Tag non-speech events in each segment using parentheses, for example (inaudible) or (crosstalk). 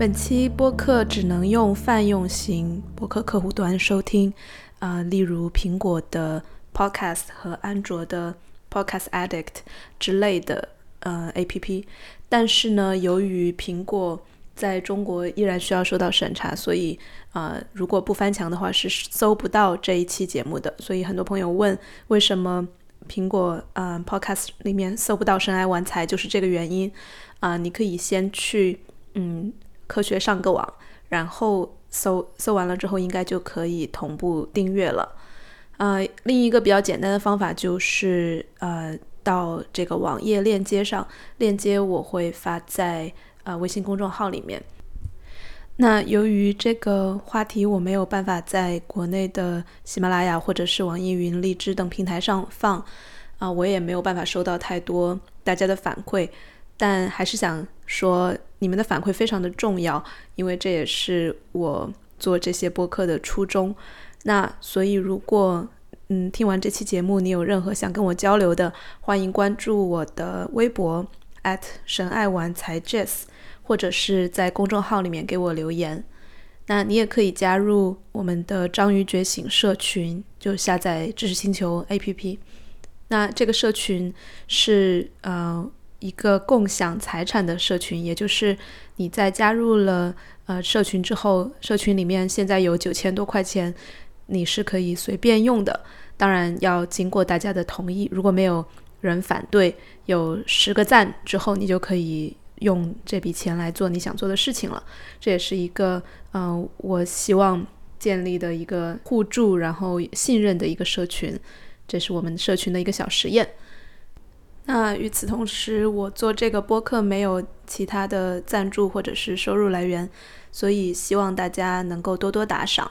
本期播客只能用泛用型播客客户端收听，啊，例如苹果的 Podcast 和安卓的 Podcast Addict 之类的呃 APP。但是呢，由于苹果在中国依然需要受到审查，所以呃，如果不翻墙的话是搜不到这一期节目的。所以很多朋友问为什么苹果嗯 Podcast 里面搜不到《深爱玩财》，就是这个原因啊。你可以先去嗯。科学上个网，然后搜搜完了之后，应该就可以同步订阅了。呃，另一个比较简单的方法就是呃，到这个网页链接上，链接我会发在呃微信公众号里面。那由于这个话题我没有办法在国内的喜马拉雅或者是网易云、荔枝等平台上放，啊，我也没有办法收到太多大家的反馈。但还是想说，你们的反馈非常的重要，因为这也是我做这些播客的初衷。那所以，如果嗯听完这期节目，你有任何想跟我交流的，欢迎关注我的微博神爱玩财 Jess，或者是在公众号里面给我留言。那你也可以加入我们的章鱼觉醒社群，就下载知识星球 APP。那这个社群是呃。一个共享财产的社群，也就是你在加入了呃社群之后，社群里面现在有九千多块钱，你是可以随便用的。当然要经过大家的同意，如果没有人反对，有十个赞之后，你就可以用这笔钱来做你想做的事情了。这也是一个嗯，我希望建立的一个互助然后信任的一个社群，这是我们社群的一个小实验。那与此同时，我做这个播客没有其他的赞助或者是收入来源，所以希望大家能够多多打赏。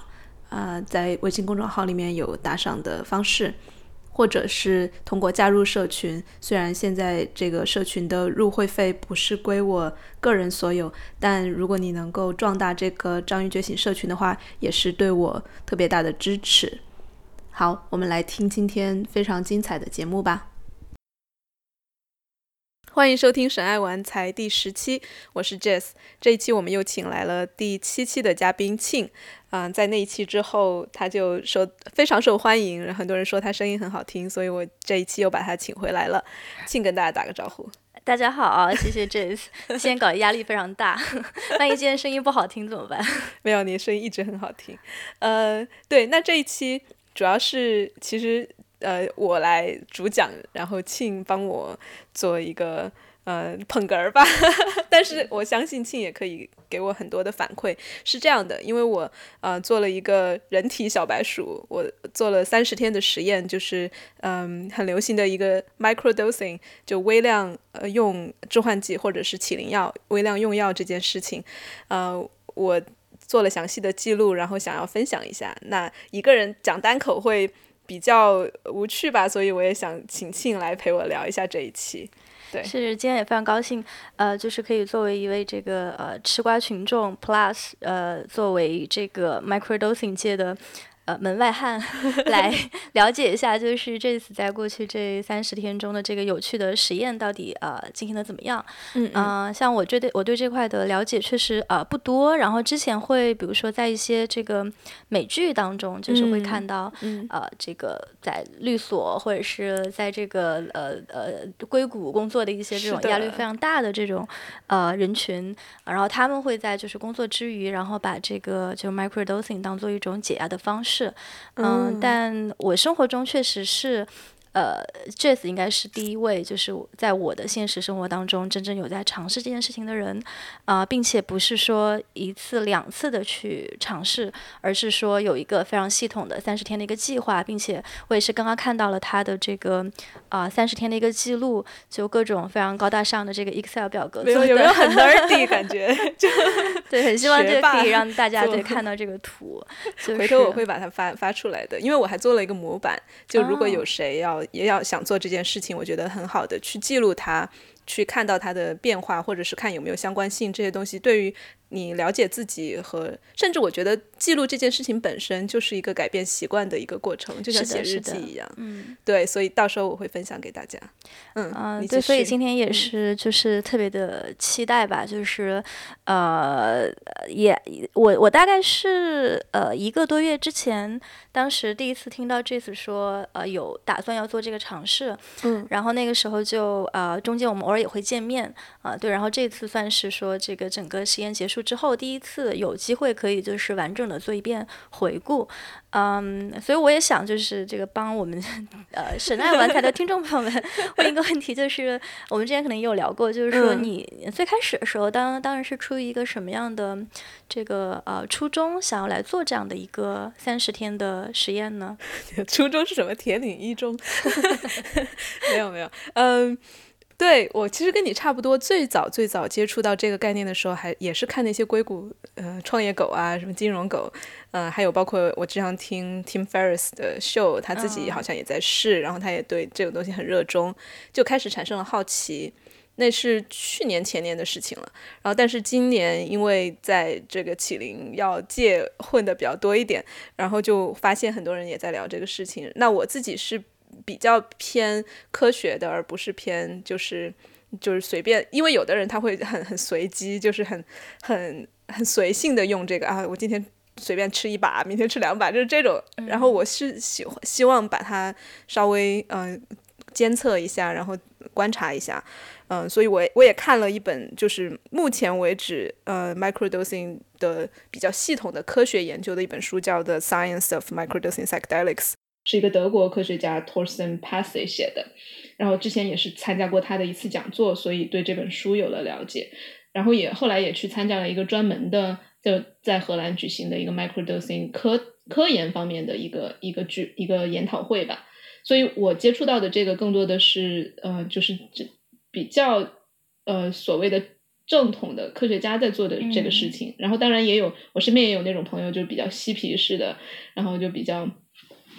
啊，在微信公众号里面有打赏的方式，或者是通过加入社群。虽然现在这个社群的入会费不是归我个人所有，但如果你能够壮大这个章鱼觉醒社群的话，也是对我特别大的支持。好，我们来听今天非常精彩的节目吧。欢迎收听《神爱玩财》第十期，我是 Jess。这一期我们又请来了第七期的嘉宾庆。嗯，在那一期之后，他就受非常受欢迎，然后很多人说他声音很好听，所以我这一期又把他请回来了。庆跟大家打个招呼。大家好，(laughs) 谢谢 Jess。今天搞的压力非常大，(laughs) 万一今天声音不好听怎么办？(laughs) 没有，你的声音一直很好听。呃，对，那这一期主要是其实。呃，我来主讲，然后庆帮我做一个呃捧哏儿吧。(laughs) 但是我相信庆也可以给我很多的反馈。是这样的，因为我呃做了一个人体小白鼠，我做了三十天的实验，就是嗯很流行的一个 micro dosing，就微量呃用致幻剂或者是起灵药，微量用药这件事情，呃我做了详细的记录，然后想要分享一下。那一个人讲单口会。比较无趣吧，所以我也想请庆来陪我聊一下这一期。对，是今天也非常高兴，呃，就是可以作为一位这个呃吃瓜群众 Plus，呃，作为这个 microdosing 界的。呃，门外汉 (laughs) 来 (laughs) 了解一下，就是这次在过去这三十天中的这个有趣的实验到底呃进行的怎么样？嗯嗯，像我这对我对这块的了解确实呃不多，然后之前会比如说在一些这个美剧当中，就是会看到呃这个在律所或者是在这个呃呃硅谷工作的一些这种压力非常大的这种呃人群，然后他们会在就是工作之余，然后把这个就 microdosing 当做一种解压的方式。是，嗯，但我生活中确实是。呃，Jazz 应该是第一位，就是在我的现实生活当中真正有在尝试这件事情的人，啊，并且不是说一次两次的去尝试，而是说有一个非常系统的三十天的一个计划，并且我也是刚刚看到了他的这个啊三十天的一个记录，就各种非常高大上的这个 Excel 表格，有有没有很 (laughs) nerdy 感觉？(laughs) 就对，很希望这可以让大家对看到这个图，(laughs) 回头我会把它发发出来的，因为我还做了一个模板，就如果有谁要。也要想做这件事情，我觉得很好的去记录它，去看到它的变化，或者是看有没有相关性，这些东西对于。你了解自己和，甚至我觉得记录这件事情本身就是一个改变习惯的一个过程，就像写日记一样。嗯，对，所以到时候我会分享给大家。嗯，对，所以今天也是就是特别的期待吧，就是呃，也我我大概是呃一个多月之前，当时第一次听到 Jace 说呃有打算要做这个尝试，嗯，然后那个时候就呃中间我们偶尔也会见面啊，对，然后这次算是说这个整个实验结束。之后第一次有机会可以就是完整的做一遍回顾，嗯，所以我也想就是这个帮我们 (laughs) 呃神爱玩财的听众朋友们问一个问题，就是我们之前可能也有聊过，就是说你最开始的时候当当然是出于一个什么样的这个呃初衷，想要来做这样的一个三十天的实验呢？(laughs) 初衷是什么？铁岭一中？(laughs) 没有没有，嗯。对我其实跟你差不多，最早最早接触到这个概念的时候，还也是看那些硅谷呃创业狗啊，什么金融狗，呃，还有包括我经常听 Tim Ferriss 的秀，他自己好像也在试，然后他也对这个东西很热衷，就开始产生了好奇。那是去年前年的事情了，然后但是今年因为在这个启灵要借混的比较多一点，然后就发现很多人也在聊这个事情。那我自己是。比较偏科学的，而不是偏就是就是随便，因为有的人他会很很随机，就是很很很随性的用这个啊，我今天随便吃一把，明天吃两把，就是这种。然后我是喜欢希望把它稍微嗯监测一下，然后观察一下，嗯，所以我我也看了一本，就是目前为止呃 microdosing 的比较系统的科学研究的一本书，叫《The Science of Microdosing Psychedelics》。是一个德国科学家 Torsten Passe 写的，然后之前也是参加过他的一次讲座，所以对这本书有了了解。然后也后来也去参加了一个专门的，就在荷兰举行的一个 microdosing 科科研方面的一个一个举一个研讨会吧。所以我接触到的这个更多的是呃，就是这比较呃所谓的正统的科学家在做的这个事情。然后当然也有我身边也有那种朋友，就比较嬉皮式的，然后就比较。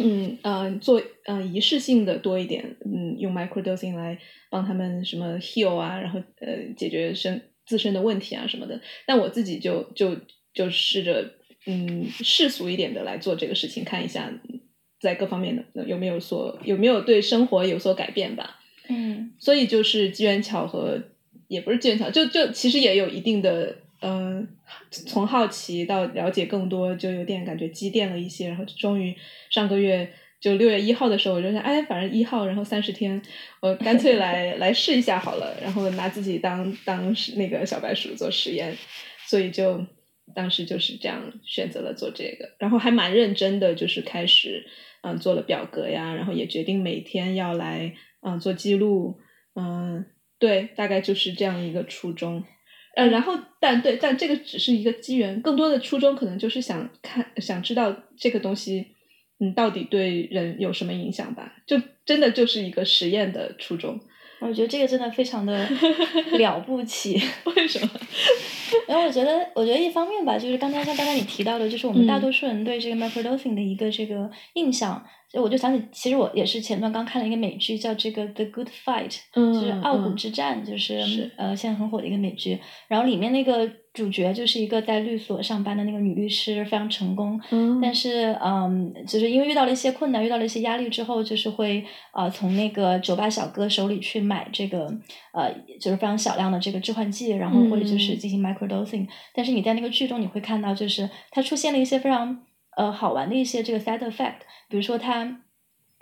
嗯呃，做呃仪式性的多一点，嗯，用 microdosing 来帮他们什么 heal 啊，然后呃解决身自身的问题啊什么的。但我自己就就就试着嗯世俗一点的来做这个事情，看一下在各方面的有没有所有没有对生活有所改变吧。嗯，所以就是机缘巧合，也不是机缘巧合，就就其实也有一定的。嗯，从好奇到了解更多，就有点感觉积淀了一些，然后终于上个月就六月一号的时候，我就想，哎，反正一号，然后三十天，我干脆来 (laughs) 来试一下好了，然后拿自己当当那个小白鼠做实验，所以就当时就是这样选择了做这个，然后还蛮认真的，就是开始嗯做了表格呀，然后也决定每天要来嗯做记录，嗯，对，大概就是这样一个初衷。呃，然后，但对，但这个只是一个机缘，更多的初衷可能就是想看，想知道这个东西，嗯，到底对人有什么影响吧？就真的就是一个实验的初衷。我觉得这个真的非常的 (laughs) 了不起。为什么？(laughs) 因为我觉得，我觉得一方面吧，就是刚才像刚才你提到的，就是我们大多数人对这个 microdosing 的一个这个印象。所以我就想起，其实我也是前段刚看了一个美剧，叫这个《The Good Fight》，就是傲骨之战，就是呃现在很火的一个美剧。然后里面那个主角就是一个在律所上班的那个女律师，非常成功。但是嗯，就是因为遇到了一些困难，遇到了一些压力之后，就是会呃从那个酒吧小哥手里去买这个呃就是非常小量的这个致幻剂，然后或者就是进行 microdosing。但是你在那个剧中你会看到，就是它出现了一些非常呃好玩的一些这个 side effect。比如说他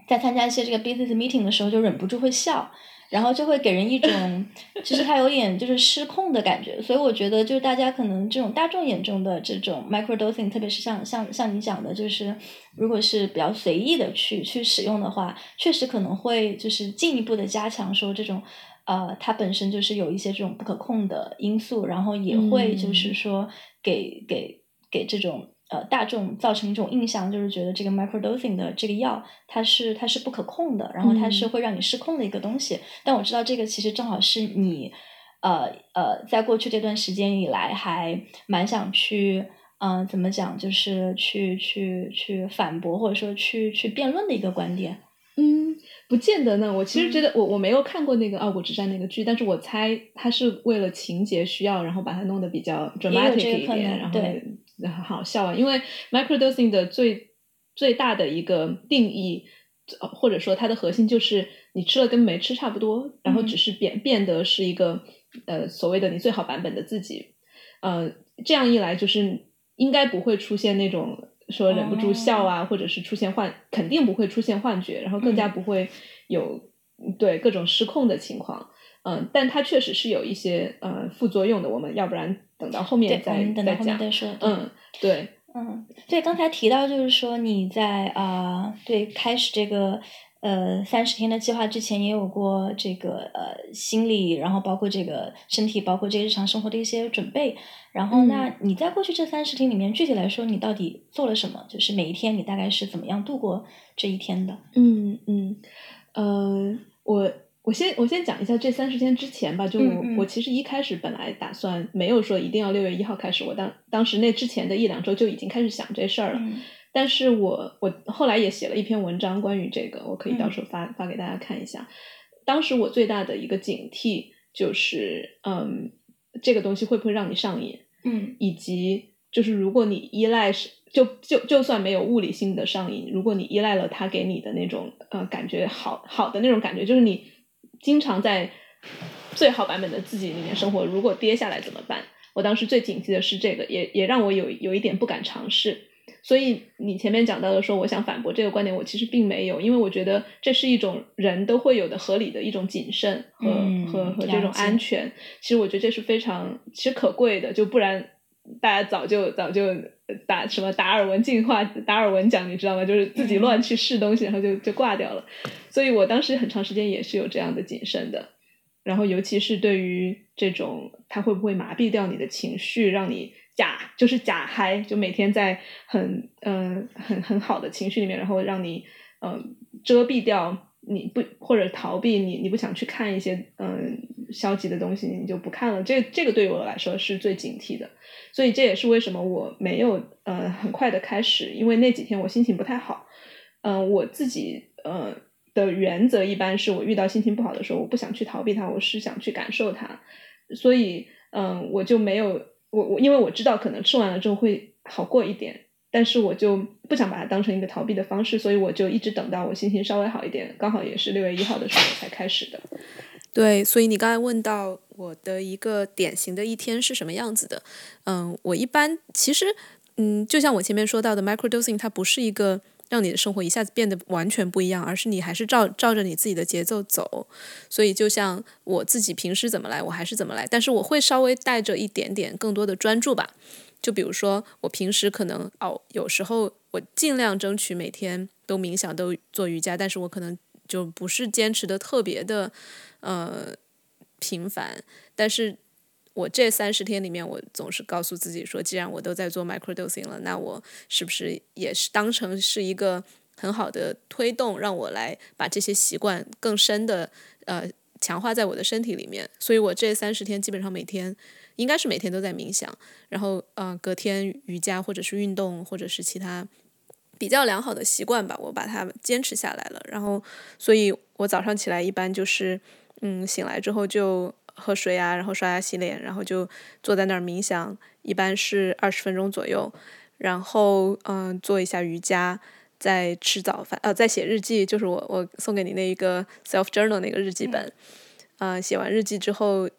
在参加一些这个 business meeting 的时候，就忍不住会笑，然后就会给人一种，其实他有点就是失控的感觉。所以我觉得，就是大家可能这种大众眼中的这种 microdosing，特别是像像像你讲的，就是如果是比较随意的去去使用的话，确实可能会就是进一步的加强说这种呃，它本身就是有一些这种不可控的因素，然后也会就是说给给给这种。呃，大众造成一种印象，就是觉得这个 microdosing 的这个药，它是它是不可控的，然后它是会让你失控的一个东西。但我知道这个其实正好是你，呃呃，在过去这段时间以来，还蛮想去，嗯，怎么讲，就是去去去反驳或者说去去辩论的一个观点。嗯，不见得呢。我其实觉得，我我没有看过那个《傲骨之战》那个剧，但是我猜他是为了情节需要，然后把它弄得比较 dramatic 一点，然后很好笑啊。因为 microdosing 的最最大的一个定义，或者说它的核心就是你吃了跟没吃差不多，然后只是变变得是一个呃所谓的你最好版本的自己。呃，这样一来就是应该不会出现那种。说忍不住笑啊，或者是出现幻，肯定不会出现幻觉，然后更加不会有对各种失控的情况。嗯，但它确实是有一些呃副作用的。我们要不然等到后面再再讲。嗯，对。嗯，对，刚才提到就是说你在啊，对，开始这个。呃，三十天的计划之前也有过这个呃心理，然后包括这个身体，包括这个日常生活的一些准备。然后，那你在过去这三十天里面，具体来说，你到底做了什么？就是每一天你大概是怎么样度过这一天的？嗯嗯，呃，我我先我先讲一下这三十天之前吧。就我我其实一开始本来打算没有说一定要六月一号开始，我当当时那之前的一两周就已经开始想这事儿了。但是我我后来也写了一篇文章关于这个，我可以到时候发发给大家看一下。当时我最大的一个警惕就是，嗯，这个东西会不会让你上瘾？嗯，以及就是如果你依赖是就就就算没有物理性的上瘾，如果你依赖了他给你的那种呃感觉好好的那种感觉，就是你经常在最好版本的自己里面生活，如果跌下来怎么办？我当时最警惕的是这个，也也让我有有一点不敢尝试。所以你前面讲到的说，我想反驳这个观点，我其实并没有，因为我觉得这是一种人都会有的合理的一种谨慎和和和这种安全。其实我觉得这是非常其实可贵的，就不然大家早就早就打什么达尔文进化达尔文奖，你知道吗？就是自己乱去试东西，然后就就挂掉了。所以我当时很长时间也是有这样的谨慎的。然后尤其是对于这种，它会不会麻痹掉你的情绪，让你。假就是假嗨，就每天在很嗯很很好的情绪里面，然后让你嗯遮蔽掉你不或者逃避你你不想去看一些嗯消极的东西，你就不看了。这这个对于我来说是最警惕的，所以这也是为什么我没有呃很快的开始，因为那几天我心情不太好。嗯，我自己呃的原则一般是我遇到心情不好的时候，我不想去逃避它，我是想去感受它，所以嗯我就没有。我我因为我知道可能吃完了之后会好过一点，但是我就不想把它当成一个逃避的方式，所以我就一直等到我心情稍微好一点，刚好也是六月一号的时候才开始的。对，所以你刚才问到我的一个典型的一天是什么样子的，嗯，我一般其实，嗯，就像我前面说到的，microdosing 它不是一个。让你的生活一下子变得完全不一样，而是你还是照照着你自己的节奏走。所以就像我自己平时怎么来，我还是怎么来，但是我会稍微带着一点点更多的专注吧。就比如说，我平时可能哦，有时候我尽量争取每天都冥想、都做瑜伽，但是我可能就不是坚持的特别的呃频繁，但是。我这三十天里面，我总是告诉自己说，既然我都在做 microdosing 了，那我是不是也是当成是一个很好的推动，让我来把这些习惯更深的呃强化在我的身体里面？所以我这三十天基本上每天应该是每天都在冥想，然后呃隔天瑜伽或者是运动或者是其他比较良好的习惯吧，我把它坚持下来了。然后，所以我早上起来一般就是嗯醒来之后就。喝水啊，然后刷牙洗脸，然后就坐在那儿冥想，一般是二十分钟左右。然后嗯，做一下瑜伽，再吃早饭，呃，再写日记，就是我我送给你那一个 self journal 那个日记本。嗯，写完日记之后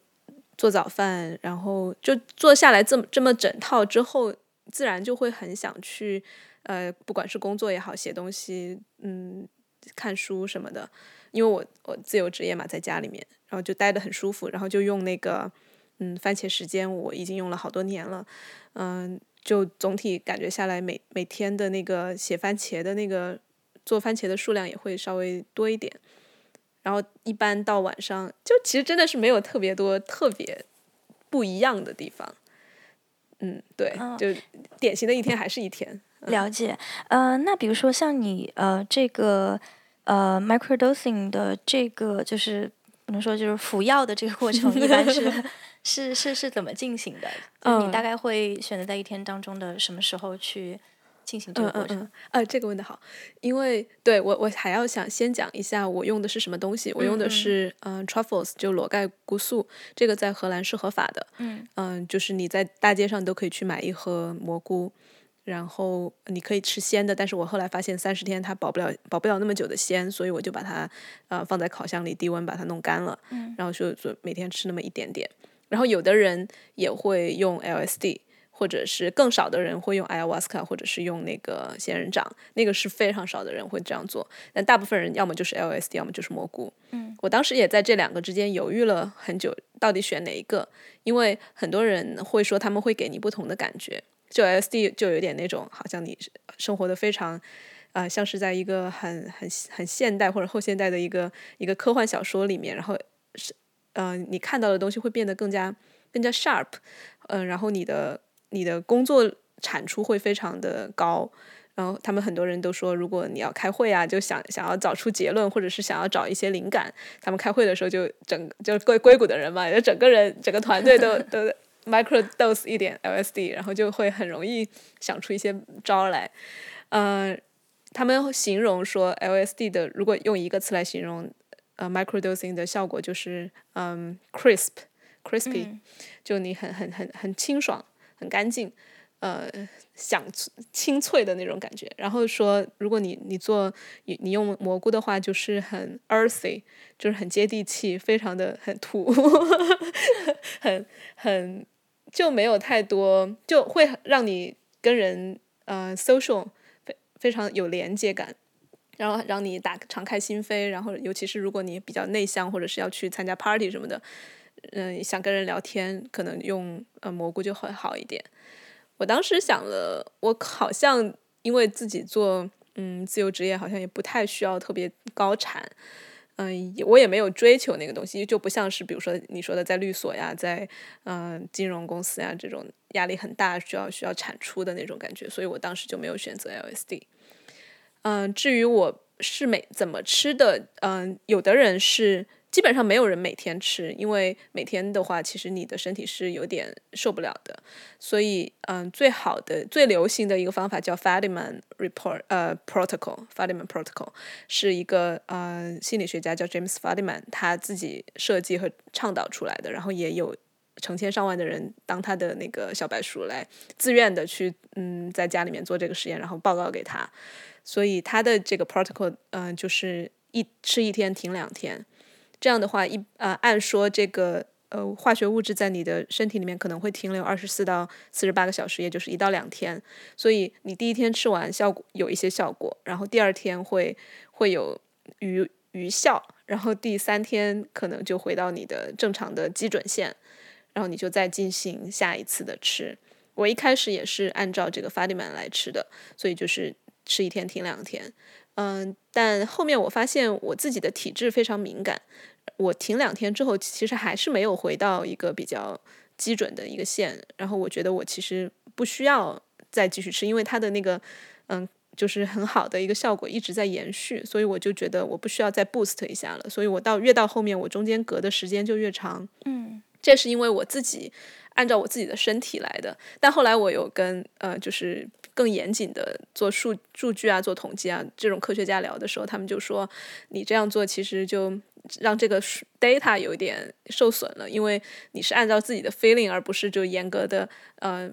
做早饭，然后就做下来这么这么整套之后，自然就会很想去呃，不管是工作也好，写东西，嗯，看书什么的。因为我我自由职业嘛，在家里面。然后就待得很舒服，然后就用那个，嗯，番茄时间，我已经用了好多年了，嗯，就总体感觉下来，每每天的那个写番茄的那个做番茄的数量也会稍微多一点，然后一般到晚上，就其实真的是没有特别多特别不一样的地方，嗯，对，就典型的一天还是一天。了解，呃，那比如说像你呃这个呃 microdosing 的这个就是。不能说就是服药的这个过程一般是 (laughs) 是是是怎么进行的？你大概会选择在一天当中的什么时候去进行这个过程？呃，这个问的好，因为对我我还要想先讲一下我用的是什么东西。我用的是嗯 truffles，就裸盖菇素，这个在荷兰是合法的。嗯嗯，就是你在大街上都可以去买一盒蘑菇，然后你可以吃鲜的。但是我后来发现三十天它保不了保不了那么久的鲜，所以我就把它呃放在烤箱里低温把它弄干了。嗯，然后就就每天吃那么一点点。然后有的人也会用 LSD。或者是更少的人会用 ayahuasca，或者是用那个仙人掌，那个是非常少的人会这样做。但大部分人要么就是 LSD，要么就是蘑菇。嗯，我当时也在这两个之间犹豫了很久，到底选哪一个？因为很多人会说他们会给你不同的感觉。就 S D 就有点那种好像你生活的非常，呃，像是在一个很很很现代或者后现代的一个一个科幻小说里面，然后是呃你看到的东西会变得更加更加 sharp，嗯，然后你的。你的工作产出会非常的高，然后他们很多人都说，如果你要开会啊，就想想要找出结论，或者是想要找一些灵感，他们开会的时候就整就硅硅谷的人嘛，就整个人整个团队都都 micro dose 一点 LSD，然后就会很容易想出一些招来。嗯，他们形容说 LSD 的，如果用一个词来形容，呃，micro dosing 的效果就是嗯，crisp，crispy，就你很很很很清爽。很干净，呃，响清脆的那种感觉。然后说，如果你你做你你用蘑菇的话，就是很 earthy，就是很接地气，非常的很土，(laughs) 很很就没有太多，就会让你跟人呃 social 非非常有连接感，然后让你打敞开心扉。然后尤其是如果你比较内向，或者是要去参加 party 什么的。嗯，想跟人聊天，可能用呃蘑菇就会好一点。我当时想了，我好像因为自己做嗯自由职业，好像也不太需要特别高产，嗯，我也没有追求那个东西，就不像是比如说你说的在律所呀，在嗯金融公司呀这种压力很大，需要需要产出的那种感觉，所以我当时就没有选择 LSD。嗯，至于我是每怎么吃的，嗯，有的人是。基本上没有人每天吃，因为每天的话，其实你的身体是有点受不了的。所以，嗯，最好的、最流行的一个方法叫 Fadiman Report，呃，Protocol，Fadiman Protocol 是一个呃心理学家叫 James Fadiman 他自己设计和倡导出来的，然后也有成千上万的人当他的那个小白鼠来自愿的去，嗯，在家里面做这个实验，然后报告给他。所以他的这个 Protocol，嗯，就是一吃一天停两天。这样的话，一呃，按说这个呃化学物质在你的身体里面可能会停留二十四到四十八个小时，也就是一到两天。所以你第一天吃完效果有一些效果，然后第二天会会有余余效，然后第三天可能就回到你的正常的基准线，然后你就再进行下一次的吃。我一开始也是按照这个法里曼来吃的，所以就是吃一天停两天。嗯，但后面我发现我自己的体质非常敏感，我停两天之后，其实还是没有回到一个比较基准的一个线。然后我觉得我其实不需要再继续吃，因为它的那个嗯，就是很好的一个效果一直在延续，所以我就觉得我不需要再 boost 一下了。所以我到越到后面，我中间隔的时间就越长。嗯，这是因为我自己按照我自己的身体来的。但后来我有跟呃，就是。更严谨的做数数据啊，做统计啊，这种科学家聊的时候，他们就说，你这样做其实就让这个 data 有一点受损了，因为你是按照自己的 feeling，而不是就严格的呃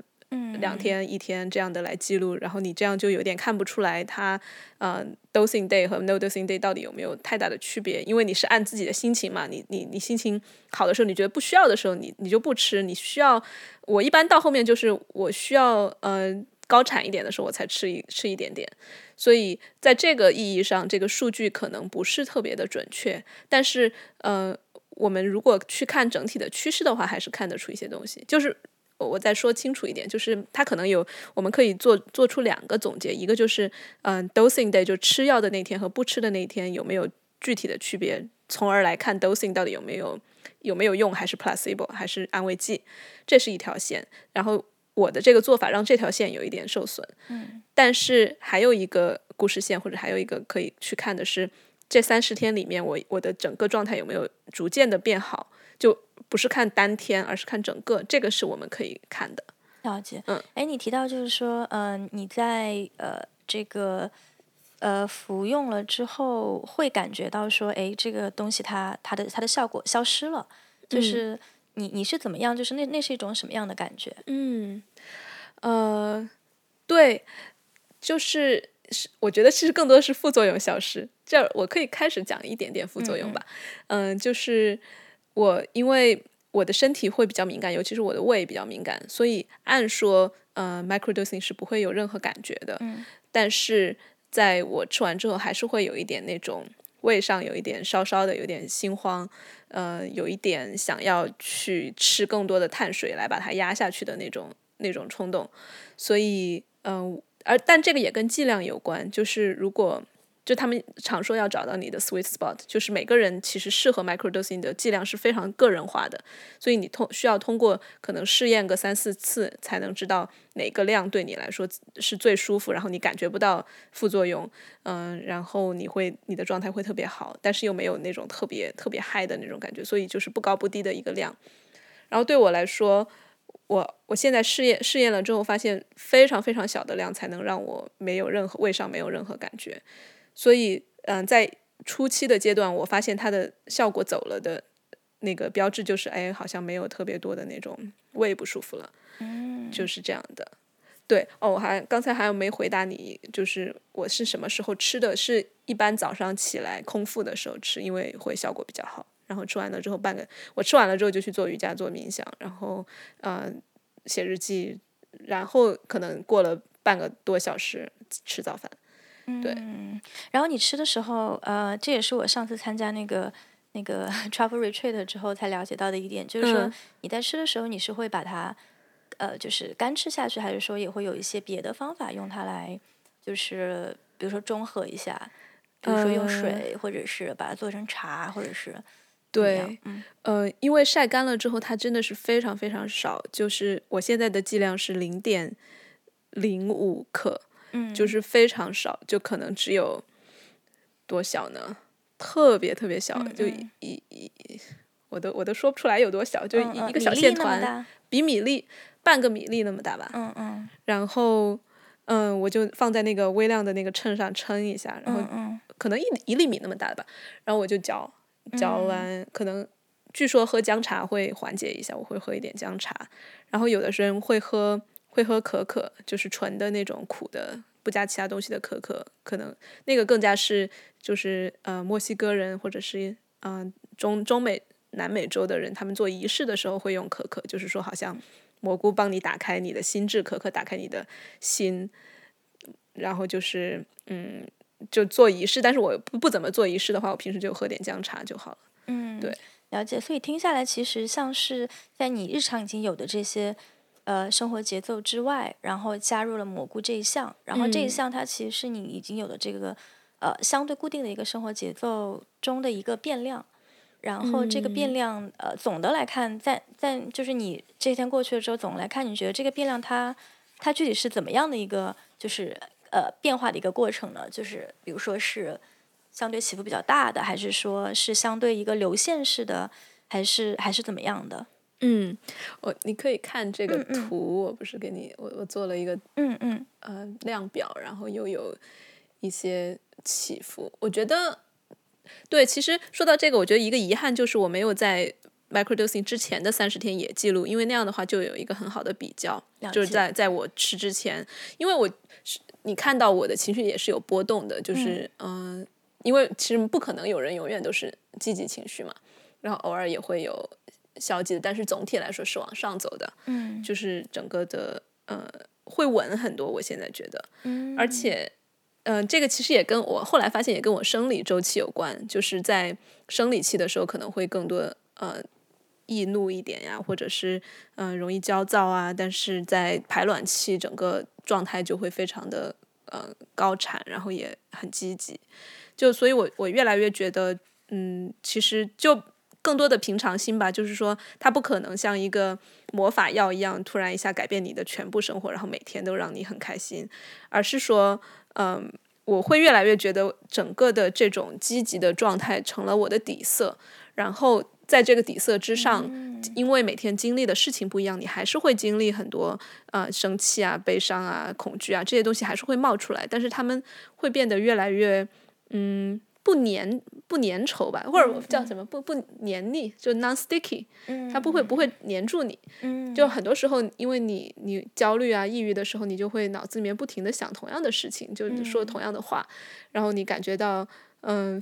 两天一天这样的来记录，然后你这样就有点看不出来它呃 dosing day 和 no dosing day 到底有没有太大的区别，因为你是按自己的心情嘛，你你你心情好的时候，你觉得不需要的时候，你你就不吃，你需要我一般到后面就是我需要呃。高产一点的时候，我才吃一吃一点点，所以在这个意义上，这个数据可能不是特别的准确。但是，呃，我们如果去看整体的趋势的话，还是看得出一些东西。就是我再说清楚一点，就是它可能有，我们可以做做出两个总结，一个就是，嗯，dosing day 就吃药的那天和不吃的那天有没有具体的区别，从而来看 dosing 到底有没有有没有用，还是 placebo 还是安慰剂，这是一条线。然后。我的这个做法让这条线有一点受损，嗯，但是还有一个故事线，或者还有一个可以去看的是，这三十天里面，我我的整个状态有没有逐渐的变好，就不是看单天，而是看整个，这个是我们可以看的。了解。嗯，哎，你提到就是说，呃，你在呃这个呃服用了之后，会感觉到说，哎，这个东西它它的它的效果消失了，就是你你是怎么样？就是那那是一种什么样的感觉？嗯，呃，对，就是是我觉得其实更多是副作用消失。这我可以开始讲一点点副作用吧。嗯，就是我因为我的身体会比较敏感，尤其是我的胃比较敏感，所以按说呃 microdosing 是不会有任何感觉的。嗯，但是在我吃完之后，还是会有一点那种胃上有一点稍稍的，有点心慌，呃，有一点想要去吃更多的碳水来把它压下去的那种那种冲动。所以，嗯、而但这个也跟剂量有关，就是如果就他们常说要找到你的 sweet spot，就是每个人其实适合 microdosing 的剂量是非常个人化的，所以你通需要通过可能试验个三四次才能知道哪个量对你来说是最舒服，然后你感觉不到副作用，嗯、然后你会你的状态会特别好，但是又没有那种特别特别嗨的那种感觉，所以就是不高不低的一个量。然后对我来说，我我现在试验试验了之后，发现非常非常小的量才能让我没有任何胃上没有任何感觉，所以嗯、在初期的阶段，我发现它的效果走了的那个标志就是，哎，好像没有特别多的那种胃不舒服了，嗯，就是这样的。对哦，我还刚才还有没回答你，就是我是什么时候吃的？是一般早上起来空腹的时候吃，因为会效果比较好。然后吃完了之后半个，我吃完了之后就去做瑜伽、做冥想，然后呃写日记，然后可能过了半个多小时吃早饭。对。嗯，然后你吃的时候，呃，这也是我上次参加那个那个 (laughs) travel retreat 之后才了解到的一点，就是说嗯。你在吃的时候，你是会把它，呃，就是干吃下去，还是说也会有一些别的方法用它来，就是比如说中和一下，比如说用呃水，或者是把它做成茶，或者是对，嗯。呃，因为晒干了之后，它真的是非常非常少，就是我现在的剂量是零点零五克，嗯，就是非常少，就可能只有多小呢？特别特别小，就嗯。嗯一一一，我都我都说不出来有多小，就嗯一一个小线团，比米粒半个米粒那么大吧。嗯嗯。然后，嗯，我就放在那个微量的那个秤上称一下，然后可能一一粒米那么大吧，然后我就嚼，嚼嗯。完、可能据说喝姜茶会缓解一下，我会喝一点姜茶，然后有的人会喝会喝可可，就是纯的那种苦的，不加其他东西的可可，可能那个更加是就是呃墨西哥人或者是嗯、呃中中美南美洲的人，他们做仪式的时候会用可可，就是说好像蘑菇帮你打开你的心智，可可打开你的心，然后就是嗯。就做仪式，但是我不不怎么做仪式的话，我平时就喝点姜茶就好了。嗯，对，了解。所以听下来，其实像是在你日常已经有的这些呃生活节奏之外，然后加入了蘑菇这一项，然后这一嗯项它其实是你已经有的这个呃相对固定的一个生活节奏中的一个变量。然后这个变嗯量，呃，总的来看，在在就是你这一天过去了之后，总的来看，你觉得这个变量它它具体是怎么样的一个就是呃变化的一个过程呢？就是比如说是相对起伏比较大的，还是说是相对一个流线式的，还是还是怎么样的？嗯，我你可以看这个嗯嗯。图，我不是给你我我做了一个嗯嗯。呃量表，然后又有一些起伏。我觉得，对，其实说到这个，我觉得一个遗憾就是我没有在 microdosing 之前的三十天也记录，因为那样的话就有一个很好的比较，就是在在我吃之前，因为我是你看到我的情绪也是有波动的，就是嗯、呃因为其实不可能有人永远都是积极情绪嘛，然后偶尔也会有消极的，但是总体来说是往上走的。嗯就是整个的呃会稳很多，我现在觉得，嗯，而且。嗯、这个其实也跟我后来发现也跟我生理周期有关，就是在生理期的时候可能会更多呃易怒一点呀，或者是嗯、呃容易焦躁啊，但是在排卵期整个状态就会非常的呃高产，然后也很积极，就所以我我越来越觉得嗯，其实就更多的平常心吧，就是说它不可能像一个魔法药一样，突然一下改变你的全部生活，然后每天都让你很开心，而是说，嗯，我会越来越觉得整个的这种积极的状态成了我的底色，然后在这个底色之上，因为每天经历的事情不一样，你还是会经历很多呃生气啊、悲伤啊、恐惧啊这些东西还是会冒出来，但是他们会变得越来越嗯不粘不粘稠吧，或者叫什么不不黏腻，就 non-sticky，它不会不会粘住你。就很多时候，因为你你焦虑啊、抑郁的时候，你就会脑子里面不停的想同样的事情，就说同样的话，然后你感觉到。嗯，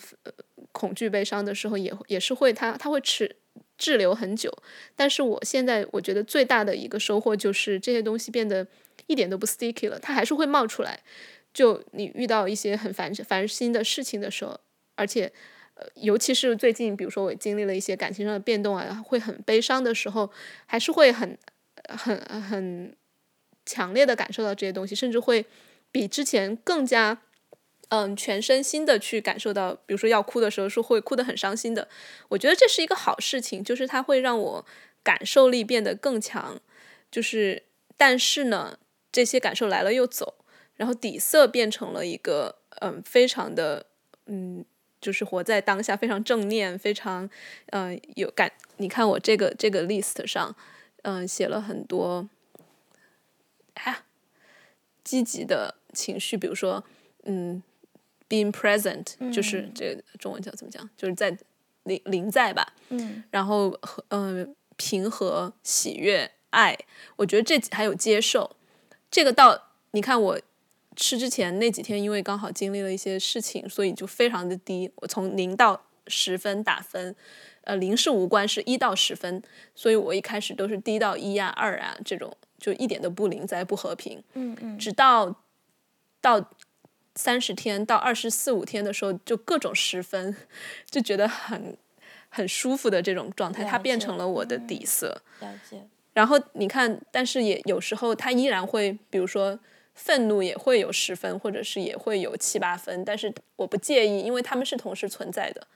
恐惧、悲伤的时候也也是会，它它会滞滞留很久。但是我现在我觉得最大的一个收获就是这些东西变得一点都不 sticky 了，它还是会冒出来。就你遇到一些很烦烦心的事情的时候，而且呃，尤其是最近，比如说我经历了一些感情上的变动啊，会很悲伤的时候，还是会很很很强烈的感受到这些东西，甚至会比之前更加。嗯，全身心的去感受到，比如说要哭的时候是会哭得很伤心的。我觉得这是一个好事情，就是它会让我感受力变得更强。就是，但是呢，这些感受来了又走，然后底色变成了一个嗯，非常的嗯，就是活在当下，非常正念，非常嗯有感。你看我这个这个 list 上，嗯，写了很多啊积极的情绪，比如说嗯。being present 就是这个中文叫怎么讲？就是在临临在吧。嗯。然后和嗯平和喜悦爱，我觉得这还有接受。这个到你看我吃之前那几天，因为刚好经历了一些事情，所以就非常的低。我从零到十分打分，呃，零是无关，是一到十分。所以我一开始都是低到一啊二啊这种，就一点都不零在不和平。嗯嗯。直到到。三十天到二十四五天的时候，就各种十分，就觉得很很舒服的这种状态，它变成了我的底色。了解。然后你看，但是也有时候它依然会，比如说愤怒也会有十分，或者是也会有七八分，但是我不介意，因为他们是同时存在的。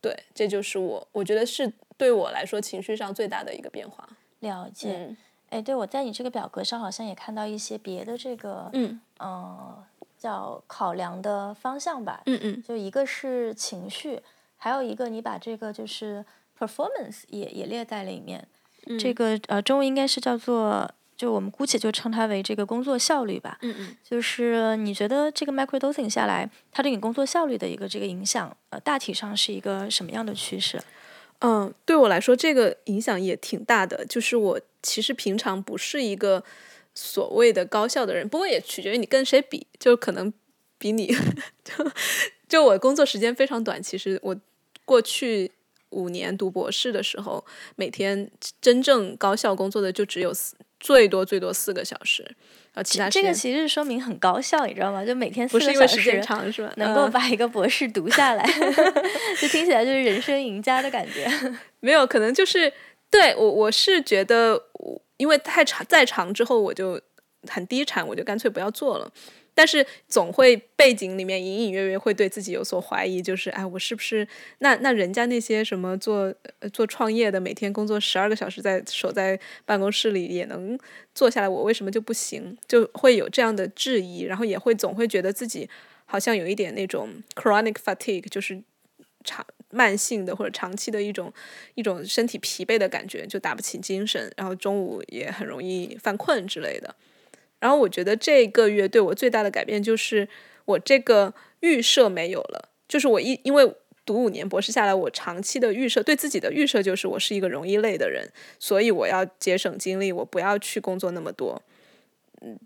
对，这就是我我觉得是对我来说情绪上最大的一个变化。了解。哎，对，我在你这个表格上好像也看到一些别的这个，嗯，呃。叫考量的方向吧，嗯嗯，就一个是情绪，还有一个你把这个就是 performance 也也列在里面，这个呃中文应该是叫做，就我们姑且就称它为这个工作效率吧，嗯嗯，就是你觉得这个 microdosing 下来，它对你工作效率的一个这个影响，呃，大体上是一个什么样的趋势？嗯，对我来说这个影响也挺大的，就是我其实平常不是一个。所谓的高效的人，不过也取决于你跟谁比，就可能比你，(laughs) 就就我工作时间非常短。其实我过去五年读博士的时候，每天真正高效工作的就只有四，最多最多四个小时，然后，其他这个其实说明很高效，你知道吗？就每天四个小时长是吧？能够把一个博士读下来，(laughs) 就听起来就是人生赢家的感觉。(laughs) 没有，可能就是对我，我是觉得我。因为太长再长之后我就很低产，我就干脆不要做了。但是总会背景里面隐隐约约会对自己有所怀疑，就是哎，我是不是那那人家那些什么做做创业的，每天工作十二个小时在守在办公室里也能做下来，我为什么就不行？就会有这样的质疑，然后也会总会觉得自己好像有一点那种 chronic fatigue，就是长。慢性的或者长期的一种一种身体疲惫的感觉，就打不起精神，然后中午也很容易犯困之类的。然后我觉得这个月对我最大的改变就是我这个预设没有了，就是我一因为读五年博士下来，我长期的预设对自己的预设就是我是一个容易累的人，所以我要节省精力，我不要去工作那么多。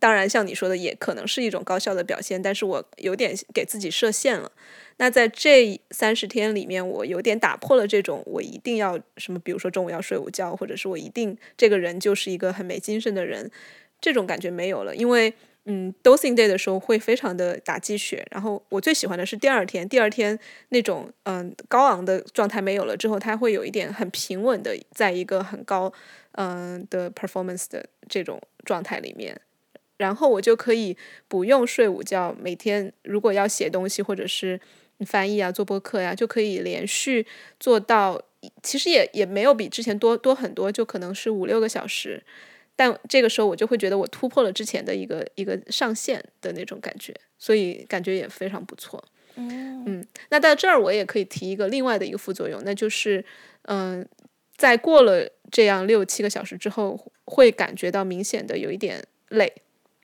当然像你说的也可能是一种高效的表现，但是我有点给自己设限了。那在这三十天里面，我有点打破了这种我一定要什么，比如说中午要睡午觉，或者是我一定这个人就是一个很没精神的人，这种感觉没有了。因为嗯，dosing day 的时候会非常的打鸡血，然后我最喜欢的是第二天，第二天那种嗯高昂的状态没有了之后，它会有一点很平稳的，在一个很高嗯的 performance 的这种状态里面。然后我就可以不用睡午觉，每天如果要写东西或者是翻译啊，做播客呀，就可以连续做到，其实也也没有比之前多多很多，就可能是五六个小时。但这个时候我就会觉得我突破了之前的一个一个上限的那种感觉，所以感觉也非常不错。嗯嗯，那在这儿我也可以提一个另外的一个副作用，那就是嗯，在过了这样六七个小时之后，会感觉到明显的有一点累。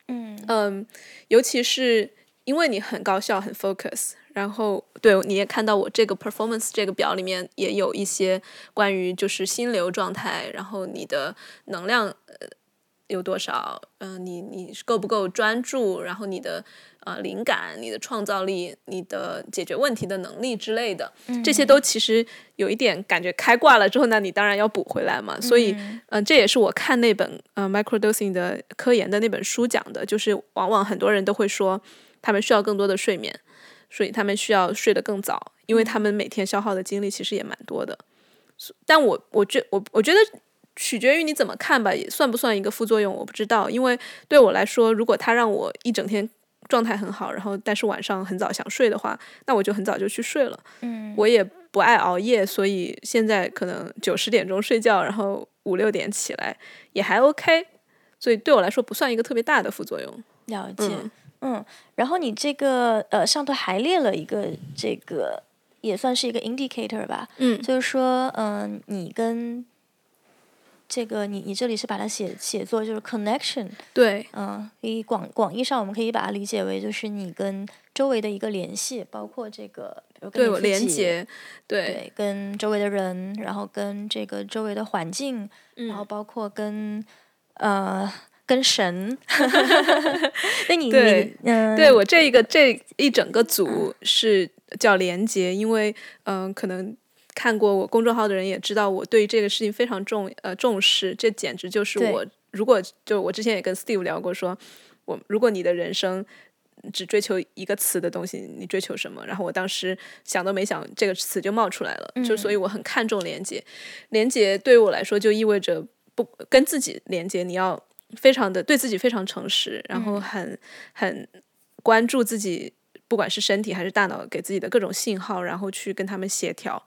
嗯嗯，尤其是因为你很高效、很 focus，然后对你也看到我这个 performance 这个表里面也有一些关于就是心流状态，然后你的能量呃有多少，嗯、你你够不够专注，然后你的呃灵感、你的创造力、你的解决问题的能力之类的，这些都其实有一点感觉开挂了之后呢，你当然要补回来嘛。所以，嗯、这也是我看那本呃 microdosing 的科研的那本书讲的，就是往往很多人都会说他们需要更多的睡眠，所以他们需要睡得更早，因为他们每天消耗的精力其实也蛮多的。但我我觉我我觉得取决于你怎么看吧，也算不算一个副作用我不知道，因为对我来说，如果它让我一整天状态很好，然后但是晚上很早想睡的话，那我就很早就去睡了。嗯我也不爱熬夜，所以现在可能九十点钟睡觉，然后五六点起来也还 OK，所以对我来说不算一个特别大的副作用。了解。嗯嗯，然后你这个呃上头还列了一个这个也算是一个 indicator 吧，嗯就是说嗯、你跟这个你你这里是把它写写作就是 connection，对，嗯，可以广广义上我们可以把它理解为就是你跟周围的一个联系，包括这个对连接，对，对，跟周围的人，然后跟这个周围的环境，然后包括跟呃跟神，(laughs) 那你对你嗯、对我这一个这一整个组是叫连接，因为嗯、呃可能看过我公众号的人也知道，我对这个事情非常重呃重视，这简直就是我如果就我之前也跟 Steve 聊过说，我如果你的人生。只追求一个词的东西，你追求什么？然后我当时想都没想，这个词就冒出来了。就所以我很看重连接，连接对于我来说就意味着不跟自己连接，你要非常的对自己非常诚实，然后很很关注自己，不管是身体还是大脑给自己的各种信号，然后去跟他们协调。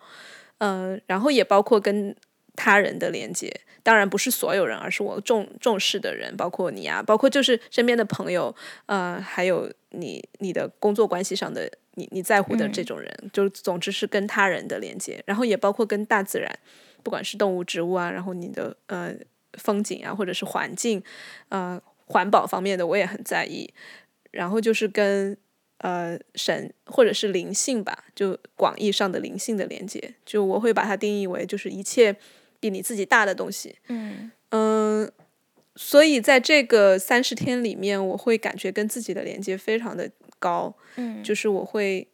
嗯、然后也包括跟他人的连接，当然不是所有人，而是我重重视的人，包括你啊，包括就是身边的朋友，呃，还有你你的工作关系上的你你在乎的这种人，就总之是跟他人的连接，然后也包括跟大自然，不管是动物、植物啊，然后你的呃风景啊，或者是环境，呃环保方面的我也很在意，然后就是跟呃神或者是灵性吧，就广义上的灵性的连接，就我会把它定义为就是一切比你自己大的东西。嗯嗯，所以在这个三十天里面，我会感觉跟自己的连接非常的高，嗯就是我会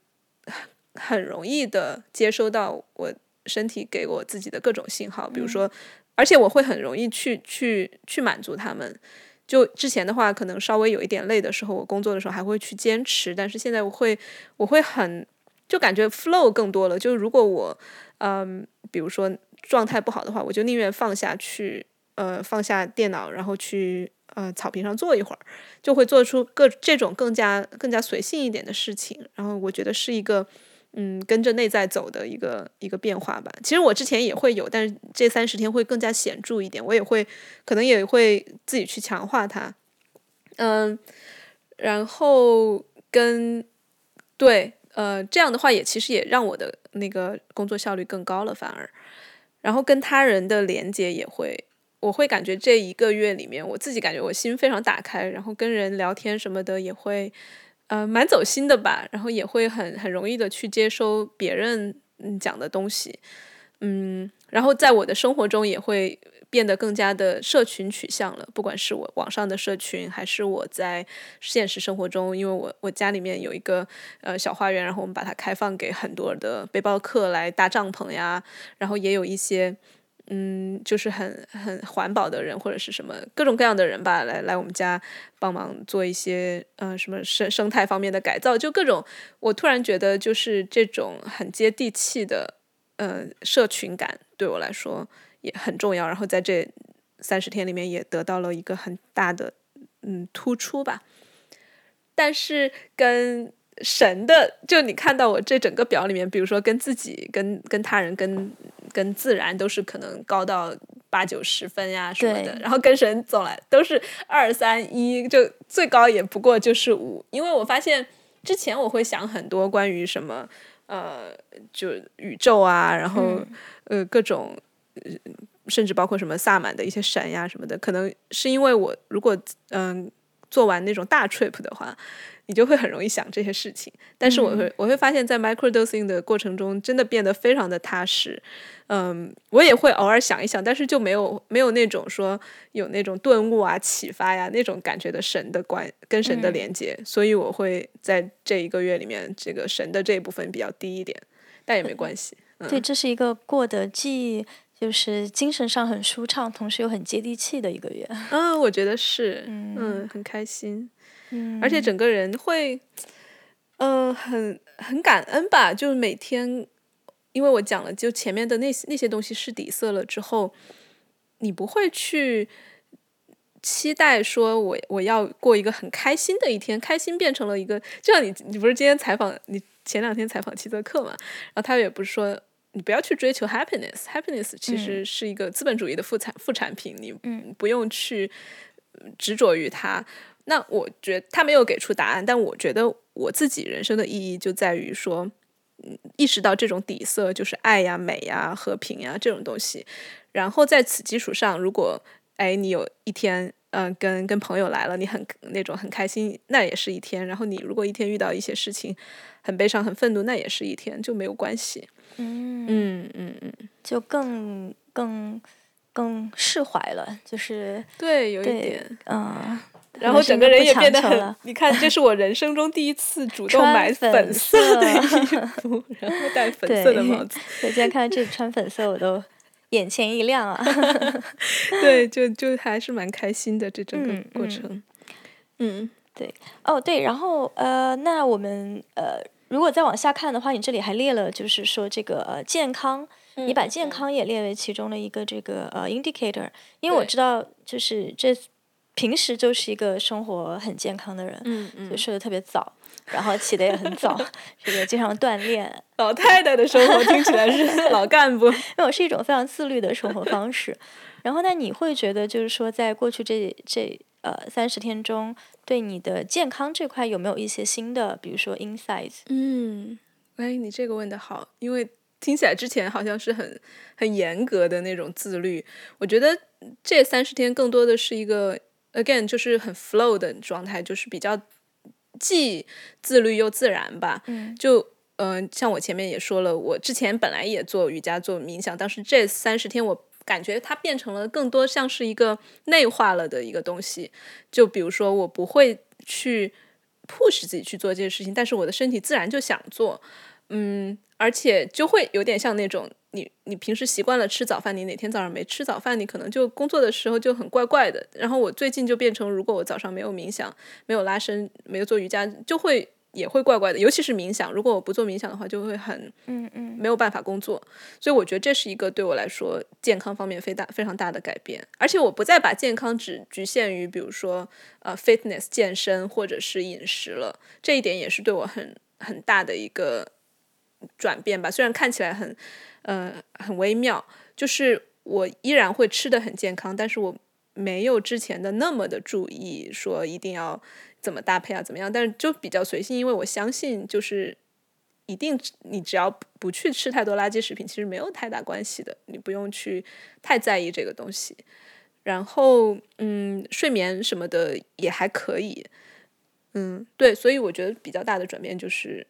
很容易的接收到我身体给我自己的各种信号，比如说，而且我会很容易去去去满足他们。就之前的话，可能稍微有一点累的时候，我工作的时候还会去坚持，但是现在我会我会很就感觉 flow 更多了。就如果我嗯，比如说状态不好的话，我就宁愿放下去，呃，放下电脑，然后去呃草坪上坐一会儿，就会做出各这种更加更加随性一点的事情。然后我觉得是一个嗯跟着内在走的一个一个变化吧。其实我之前也会有，但是这三十天会更加显著一点，我也会可能也会自己去强化它。嗯，然后跟对呃这样的话也其实也让我的那个工作效率更高了，反而，然后跟他人的连接也会。我会感觉这一个月里面，我自己感觉我心非常打开，然后跟人聊天什么的也会，呃，蛮走心的吧，然后也会很很容易的去接收别人讲的东西，嗯，然后在我的生活中也会变得更加的社群取向了，不管是我网上的社群，还是我在现实生活中，因为我我家里面有一个呃小花园，然后我们把它开放给很多的背包客来搭帐篷呀，然后也有一些。嗯，就是很很环保的人，或者是什么各种各样的人吧，来来我们家帮忙做一些呃什么生生态方面的改造，就各种。我突然觉得，就是这种很接地气的呃社群感，对我来说也很重要。然后在这三十天里面，也得到了一个很大的嗯突出吧。但是跟神的，就你看到我这整个表里面，比如说跟自己、跟跟他人、跟跟自然，都是可能高到八九十分呀什么的。然后跟神走来都是二三一，就最高也不过就是五。因为我发现之前我会想很多关于什么。呃，就宇宙啊，然后呃各种，甚至包括什么萨满的一些神呀什么的，可能是因为我如果嗯做完那种大 trip 的话。你就会很容易想这些事情，但是我会我会发现，在 microdosing 的过程中，真的变得非常的踏实。嗯，我也会偶尔想一想，但是就没有没有那种说有那种顿悟啊、启发呀那种感觉的神的关跟神的连接，所以我会在这一个月里面，这个神的这一部分比较低一点，但也没关系。嗯对，这是一个过得既就是精神上很舒畅，同时又很接地气的一个月。(laughs) 嗯，我觉得是，嗯，很开心。而且整个人会，嗯，很很感恩吧。就是每天，因为我讲了，就前面的那些那些东西是底色了之后，你不会去期待说我我要过一个很开心的一天。开心变成了一个，就像你你不是今天采访你前两天采访齐泽克嘛？然后他也不是说你不要去追求 happiness，happiness 其实是一个资本主义的副产副产品，你不用去执着于它。那我觉得他没有给出答案，但我觉得我自己人生的意义就在于说，嗯，意识到这种底色就是爱呀、美呀、和平呀这种东西，然后在此基础上，如果哎你有一天嗯跟跟朋友来了，你很那种很开心，那也是一天；然后你如果一天遇到一些事情很悲伤、很愤怒，那也是一天，就没有关系。嗯嗯嗯嗯，就更更更释怀了，就是对，有一点嗯。然后整个人也变得很，你看，这是我人生中第一次主动买粉色的衣服，然后戴粉色的帽子。我，今天看到这穿粉色，我都眼前一亮啊！(laughs) 对，就就还是蛮开心的这整个过程。嗯，对，哦对，然后呃，那我们呃，如果再往下看的话，你这里还列了，就是说这个呃健康，你把健康也列为其中的一个这个呃 indicator，因为我知道就是这。平时就是一个生活很健康的人，嗯嗯，就睡得特别早，然后起得也很早，(laughs) 这个经常锻炼。(laughs) 老太太的生活听起来是 (laughs) 老干部，因为我是一种非常自律的生活方式。然后，那你会觉得，就是说，在过去这这呃三十天中，对你的健康这块有没有一些新的，比如说 insights？嗯，哎，你这个问的好，因为听起来之前好像是很很严格的那种自律，我觉得这三十天更多的是一个。Again，就是很 flow 的状态，就是比较既自律又自然吧。嗯，就嗯，像我前面也说了，我之前本来也做瑜伽、做冥想，当时这三十天我感觉它变成了更多像是一个内化了的一个东西。就比如说，我不会去 push 自己去做这些事情，但是我的身体自然就想做。嗯，而且就会有点像那种。你你平时习惯了吃早饭，你哪天早上没吃早饭，你可能就工作的时候就很怪怪的。然后我最近就变成，如果我早上没有冥想、没有拉伸、没有做瑜伽，就会也会怪怪的。尤其是冥想，如果我不做冥想的话，就会很嗯嗯没有办法工作。所以我觉得这是一个对我来说健康方面非大非常大的改变。而且我不再把健康只局限于比如说呃 fitness 健身或者是饮食了，这一点也是对我很很大的一个转变吧。虽然看起来很。呃，很微妙，就是我依然会吃的很健康，但是我没有之前的那么的注意，说一定要怎么搭配啊，怎么样，但是就比较随性，因为我相信，就是一定你只要不去吃太多垃圾食品，其实没有太大关系的，你不用去太在意这个东西。然后，嗯，睡眠什么的也还可以，嗯，对，所以我觉得比较大的转变就是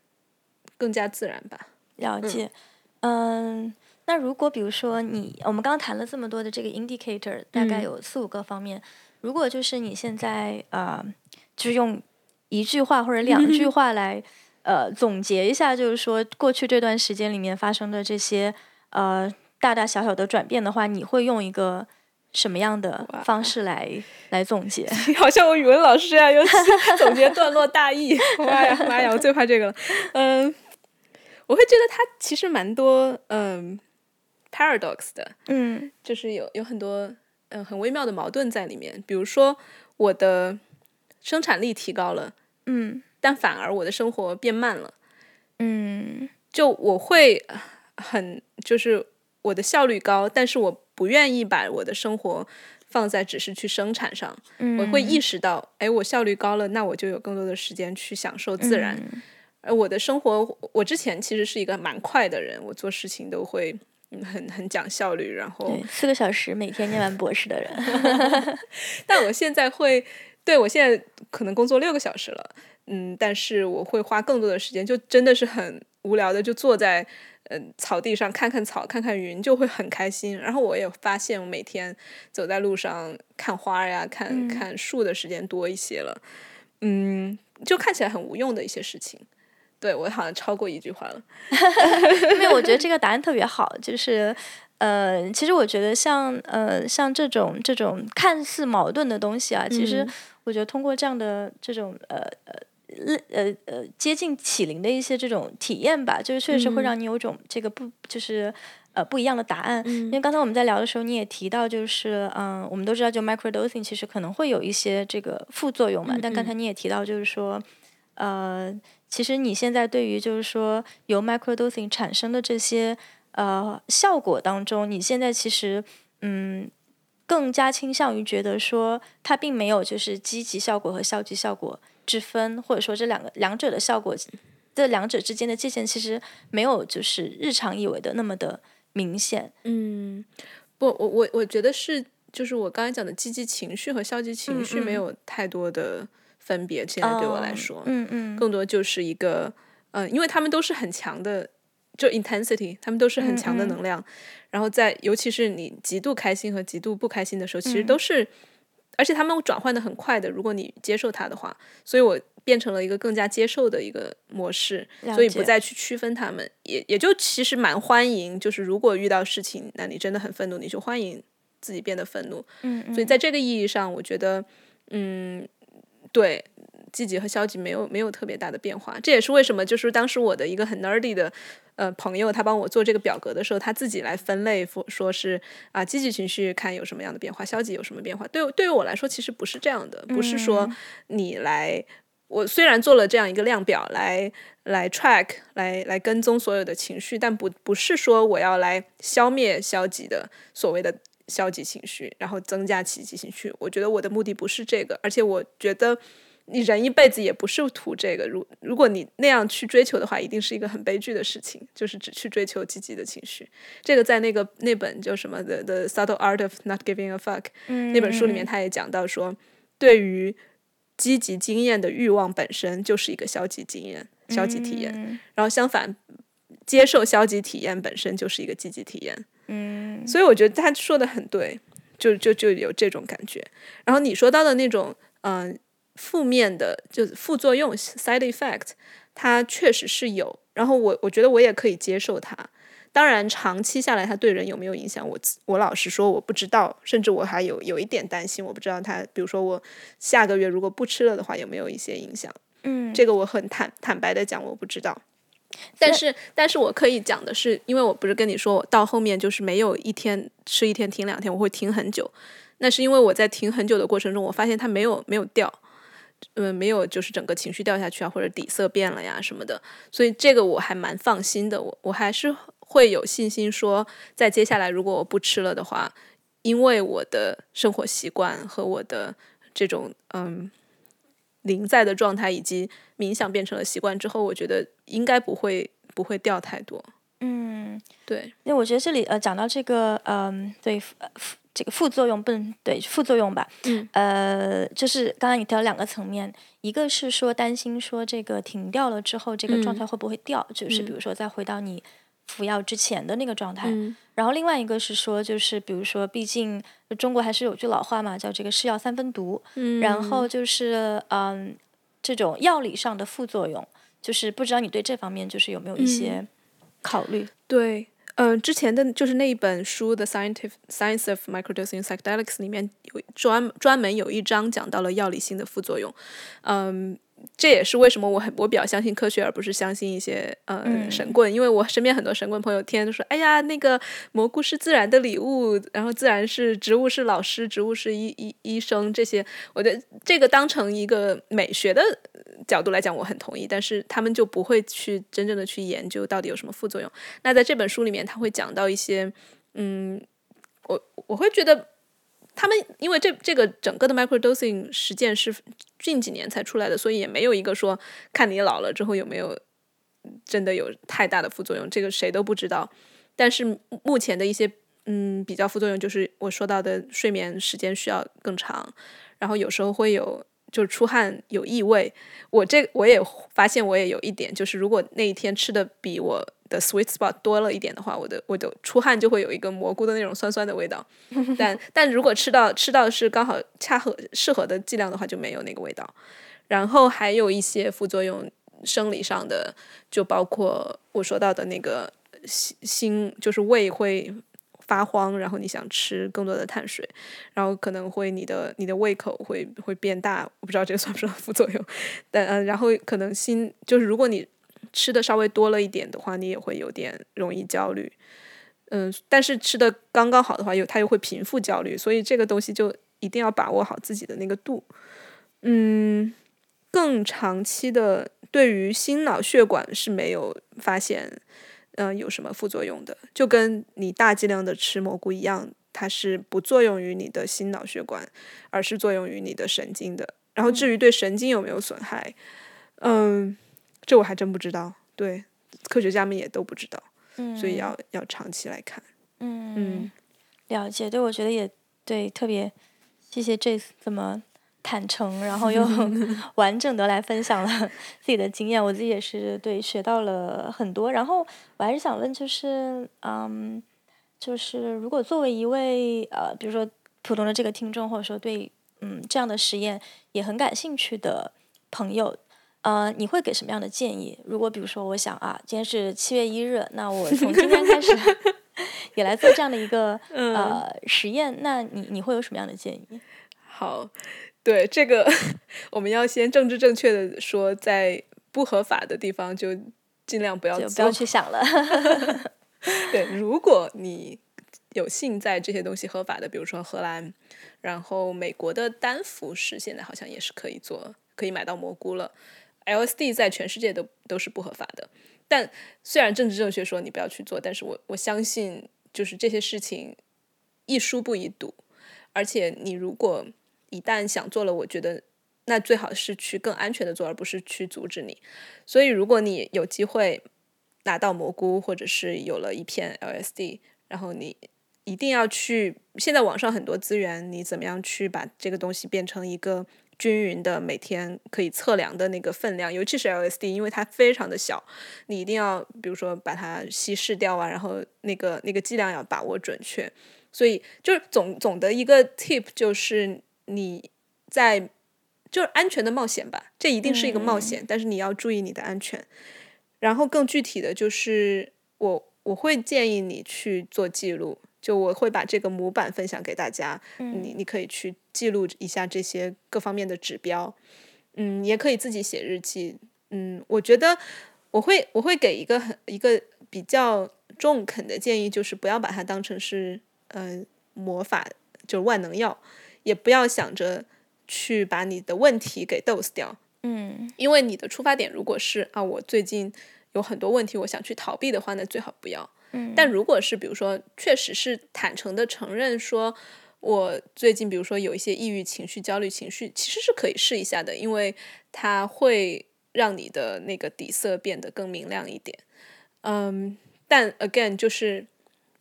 更加自然吧。了解。嗯，那如果比如说你，我们刚刚谈了这么多的这个 indicator，大概有四五个方面。如果就是你现在呃，就用一句话或者两句话来 (laughs) 呃总结一下，就是说过去这段时间里面发生的这些呃大大小小的转变的话，你会用一个什么样的方式来来总结？(laughs) 好像我语文老师呀，尤其总结段落大意。(laughs) 妈呀妈呀，我最怕这个了。嗯。我会觉得它其实蛮多嗯 paradox 的，嗯，就是有有很多嗯很微妙的矛盾在里面。比如说我的生产力提高了，嗯，但反而我的生活变慢了，嗯，就我会很就是我的效率高，但是我不愿意把我的生活放在只是去生产上，我会意识到，哎，我效率高了，那我就有更多的时间去享受自然。而我的生活，我之前其实是一个蛮快的人，我做事情都会很很讲效率，然后四个小时每天念完博士的人。(laughs) 但我现在会，对我现在可能工作六个小时了，嗯，但是我会花更多的时间，就真的是很无聊的，就坐在嗯草地上看看草，看看云，就会很开心。然后我也发现，我每天走在路上看花呀，看看树的时间多一些了，嗯，就看起来很无用的一些事情。对我好像超过一句话了，(laughs) 因为我觉得这个答案特别好，就是呃，其实我觉得像呃像这种这种看似矛盾的东西啊，其实我觉得通过这样的这种呃呃呃呃接近启灵的一些这种体验吧，就是确实会让你有种这个不就是呃不一样的答案。因为刚才我们在聊的时候，你也提到就是嗯，我们都知道就 microdosing 其实可能会有一些这个副作用嘛，但刚才你也提到就是说呃。其实你现在对于就是说由 microdosing 产生的这些呃效果当中，你现在其实嗯更加倾向于觉得说它并没有就是积极效果和消极效果之分，或者说这两个两者的效果这两者之间的界限其实没有就是日常以为的那么的明显。嗯，不，我我我觉得是就是我刚才讲的积极情绪和消极情绪没有太多的。分别现在对我来说，嗯嗯，更多就是一个，嗯，因为他们都是很强的，就 intensity，他们都是很强的能量。然后在尤其是你极度开心和极度不开心的时候，其实都是，而且他们转换的很快的。如果你接受它的话，所以我变成了一个更加接受的一个模式，所以不再去区分他们，也也就其实蛮欢迎。就是如果遇到事情，那你真的很愤怒，你就欢迎自己变得愤怒。嗯，所以在这个意义上，我觉得，嗯。对，积极和消极没有没有特别大的变化，这也是为什么就是当时我的一个很 nerdy 的呃朋友，他帮我做这个表格的时候，他自己来分类，说说是啊积极情绪看有什么样的变化，消极有什么变化。对对于我来说，其实不是这样的，不是说你来，我虽然做了这样一个量表来来 track 来来跟踪所有的情绪，但不不是说我要来消灭消极的所谓的。消极情绪，然后增加积极情绪。我觉得我的目的不是这个，而且我觉得你人一辈子也不是图这个。如如果你那样去追求的话，一定是一个很悲剧的事情，就是只去追求积极的情绪。这个在那个那本叫什么的《The Subtle Art of Not Giving a Fuck》那本书里面，他也讲到说，对于积极经验的欲望本身就是一个消极经验、消极体验，然后相反，接受消极体验本身就是一个积极体验。嗯，所以我觉得他说的很对，就就就有这种感觉。然后你说到的那种，嗯，负面的，就是副作用 （side effect），它确实是有。然后我我觉得我也可以接受它。当然，长期下来，它对人有没有影响，我我老实说我不知道，甚至我还有有一点担心，我不知道它，比如说我下个月如果不吃了的话，有没有一些影响？嗯，这个我很坦坦白的讲，我不知道。但是，但是我可以讲的是，因为我不是跟你说，我到后面就是没有一天吃一天停两天，我会停很久。那是因为我在停很久的过程中，我发现它没有没有掉，嗯，没有就是整个情绪掉下去啊，或者底色变了呀什么的。所以这个我还蛮放心的，我我还是会有信心说，在接下来如果我不吃了的话，因为我的生活习惯和我的这种嗯。临在的状态以及冥想变成了习惯之后，我觉得应该不会不会掉太多。嗯，对。那我觉得这里呃讲到这个嗯对这个副作用不能对副作用吧？嗯。呃，就是刚才你提到两个层面，一个是说担心说这个停掉了之后，这个状态会不会掉？就是比如说再回到你。服药之前的那个状态，然后另外一个是说，就是比如说，毕竟中国还是有句老话嘛，叫这个“是药三分毒”，然后就是嗯，这种药理上的副作用，就是不知道你对这方面就是有没有一些考虑？对，嗯，之前的就是那一本书的《Scientific Science of Microdosing Psychedelics》里面有专专门有一章讲到了药理性的副作用，嗯。这也是为什么我很我比较相信科学，而不是相信一些呃神棍。因为我身边很多神棍朋友，天天都说：“哎呀，那个蘑菇是自然的礼物，然后自然是植物是老师，植物是医医医生。”这些，我觉得这个当成一个美学的角度来讲，我很同意。但是他们就不会去真正的去研究到底有什么副作用。那在这本书里面，他会讲到一些，嗯，我我会觉得。他们因为这这个整个的 microdosing 实践是近几年才出来的，所以也没有一个说看你老了之后有没有真的有太大的副作用，这个谁都不知道。但是目前的一些嗯比较副作用，就是我说到的睡眠时间需要更长，然后有时候会有就是出汗有异味。我这我也发现我也有一点，就是如果那一天吃的比我的 sweet spot 多了一点的话，我的我的出汗就会有一个蘑菇的那种酸酸的味道。(laughs) 但但如果吃到吃到是刚好恰合适合的剂量的话，就没有那个味道。然后还有一些副作用，生理上的就包括我说到的那个心心，就是胃会发慌，然后你想吃更多的碳水，然后可能会你的你的胃口会会变大，我不知道这个算不算副作用。但嗯，然后可能心就是如果你吃的稍微多了一点的话，你也会有点容易焦虑。嗯，但是吃的刚刚好的话，又它又会平复焦虑，所以这个东西就一定要把握好自己的那个度。嗯。更长期的，对于心脑血管是没有发现，嗯，有什么副作用的，就跟你大剂量的吃蘑菇一样，它是不作用于你的心脑血管，而是作用于你的神经的。然后至于对神经有没有损害，嗯，这我还真不知道，对，科学家们也都不知道，嗯，所以要要长期来看，嗯嗯，了解，对，我觉得也对，特别谢谢这次这么。坦诚，然后又 (laughs) 完整的来分享了自己的经验，我自己也是对学到了很多。然后我还是想问，就是嗯，就是如果作为一位呃，比如说普通的这个听众，或者说对嗯这样的实验也很感兴趣的朋友，呃，你会给什么样的建议？如果比如说我想啊，今天是七月一日，那我从今天开始 (laughs) 也来做这样的一个呃实验，那你你会有什么样的建议？好。对这个，(laughs) 我们要先政治正确的说，在不合法的地方就尽量不要不要去想了。(laughs) (laughs) 对，如果你有幸在这些东西合法的，比如说荷兰，然后美国的丹佛市现在好像也是可以做，可以买到蘑菇了。LSD 在全世界都都是不合法的，但虽然政治正确说你不要去做，但是我我相信就是这些事情一疏不宜堵，而且你如果。一旦想做了，我觉得那最好是去更安全的做，而不是去阻止你。所以，如果你有机会拿到蘑菇，或者是有了一片 LSD，然后你一定要去。现在网上很多资源，你怎么样去把这个东西变成一个均匀的、每天可以测量的那个分量？尤其是 LSD，因为它非常的小，你一定要比如说把它稀释掉啊，然后那个那个剂量要把握准确。所以，就是总总的一个 tip 就是。你在就是安全的冒险吧，这一定是一个冒险，但是你要注意你的安全。然后更具体的就是，我我会建议你去做记录，就我会把这个模板分享给大家，你你可以去记录一下这些各方面的指标。嗯，也可以自己写日记。嗯，我觉得我会我会给一个很一个比较中肯的建议，就是不要把它当成是嗯魔法，就是万能药。也不要想着去把你的问题给 dose 掉，嗯，因为你的出发点如果是啊，我最近有很多问题，我想去逃避的话，那最好不要。嗯，但如果是比如说，确实是坦诚的承认说，我最近比如说有一些抑郁情绪、焦虑情绪，其实是可以试一下的，因为它会让你的那个底色变得更明亮一点。嗯，但 again 就是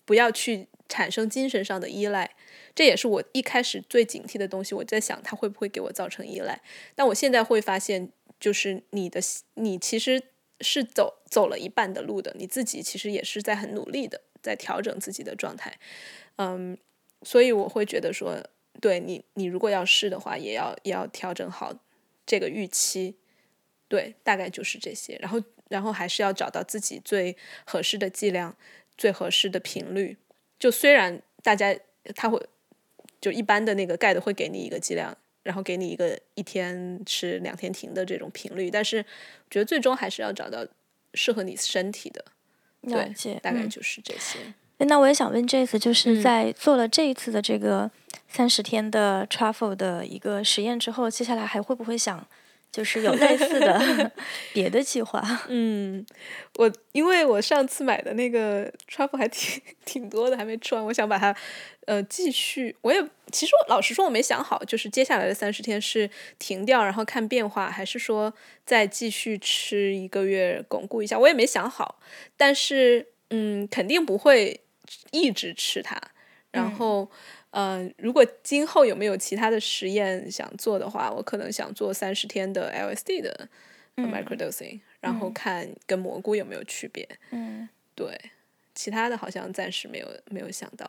不要去产生精神上的依赖。这也是我一开始最警惕的东西。我在想，它会不会给我造成依赖？但我现在会发现，就是你的你其实是走走了一半的路的，你自己其实也是在很努力的在调整自己的状态。嗯，所以我会觉得说，对你，你如果要试的话，也要也要调整好这个预期。对，大概就是这些。然后，然后还是要找到自己最合适的剂量、最合适的频率。就虽然大家他会。就一般的那个钙的会给你一个剂量，然后给你一个一天吃两天停的这种频率，但是我觉得最终还是要找到适合你身体的。对，大概就是这些。那我也想问这次就是在做了这一次的这个三十天的 travel 的一个实验之后，接下来还会不会想就是有类似的 (laughs) 别的计划。嗯，我因为我上次买的那个 truffle 还挺挺多的，还没吃完，我想把它呃继续。我也其实老实说我没想好，就是接下来的三十天是停掉然后看变化，还是说再继续吃一个月巩固一下，我也没想好。但是嗯，肯定不会一直吃它，然后。嗯，如果今后有没有其他的实验想做的话，我可能想做三十天的 LSD 的 microdosing，然后看跟蘑菇有没有区别。嗯，对，其他的好像暂时没有没有想到。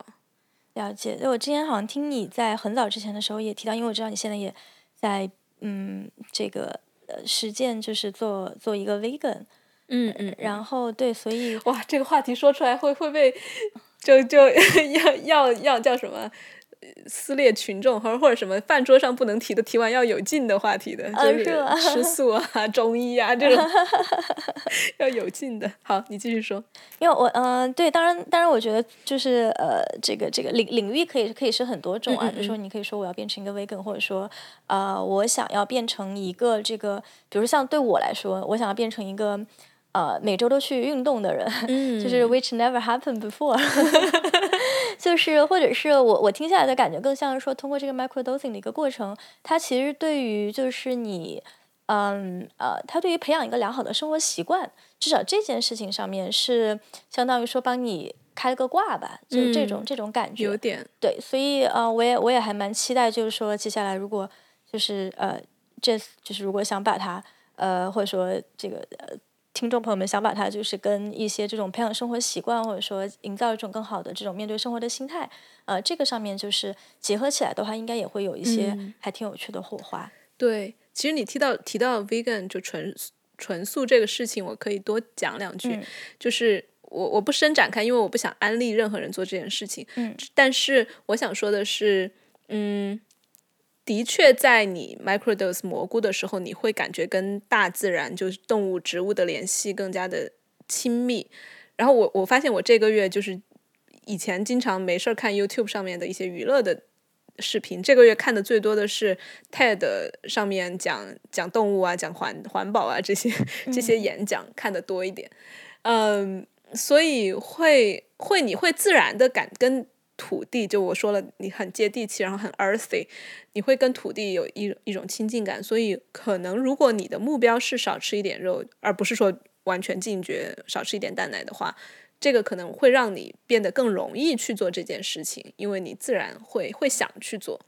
了解，我之前好像听你在很早之前的时候也提到，因为我知道你现在也在嗯这个呃实践，就是做做一个 vegan。嗯嗯。然后对，所以哇，这个话题说出来会会被。就就 (laughs) 要要要叫什么撕裂群众，或者或者什么饭桌上不能提的，提完要有劲的话题的，就是吃 (laughs) 素啊、中医啊这种 (laughs) 要有劲的。好，你继续说。因为我嗯，对，当然当然，我觉得就是呃，这个这个领领域可以可以是很多种啊。比如说，你可以说我要变成一个 vegan，或者说呃，我想要变成一个这个，比如像对我来说，我想要变成一个。呃，每周都去运动的人，(laughs) 就是 which never happened before，(laughs) (laughs) 就是或者是我我听下来的感觉更像是说，通过这个 micro dosing 的一个过程，它其实对于就是你，嗯呃，它对于培养一个良好的生活习惯，至少这件事情上面是相当于说帮你开个挂吧，就是这种这种感觉。有点。对，所以呃，我也我也还蛮期待，就是说接下来如果就是呃，这就是如果想把它呃，或者说这个呃。听众朋友们想把它就是跟一些这种培养生活习惯，或者说营造一种更好的这种面对生活的心态，呃，这个上面就是结合起来的话，应该也会有一些还挺有趣的火花。对，其实你提到提到 vegan 就纯纯素这个事情，我可以多讲两句。就是我我不深展开，因为我不想安利任何人做这件事情。嗯，但是我想说的是，嗯。的确，在你 microdose 蘑菇的时候，你会感觉跟大自然，就是动物、植物的联系更加的亲密。然后我我发现，我这个月就是以前经常没事儿看 YouTube 上面的一些娱乐的视频，这个月看的最多的是 TED 上面讲讲动物啊、讲环环保啊这些 (laughs) 这些演讲看的多一点。嗯，所以会会你会自然的感跟。土地，就我说了，你很接地气，然后很 earthy，你会跟土地有一一种亲近感。所以，可能如果你的目标是少吃一点肉，而不是说完全禁绝少吃一点蛋奶的话，这个可能会让你变得更容易去做这件事情，因为你自然会会想去做。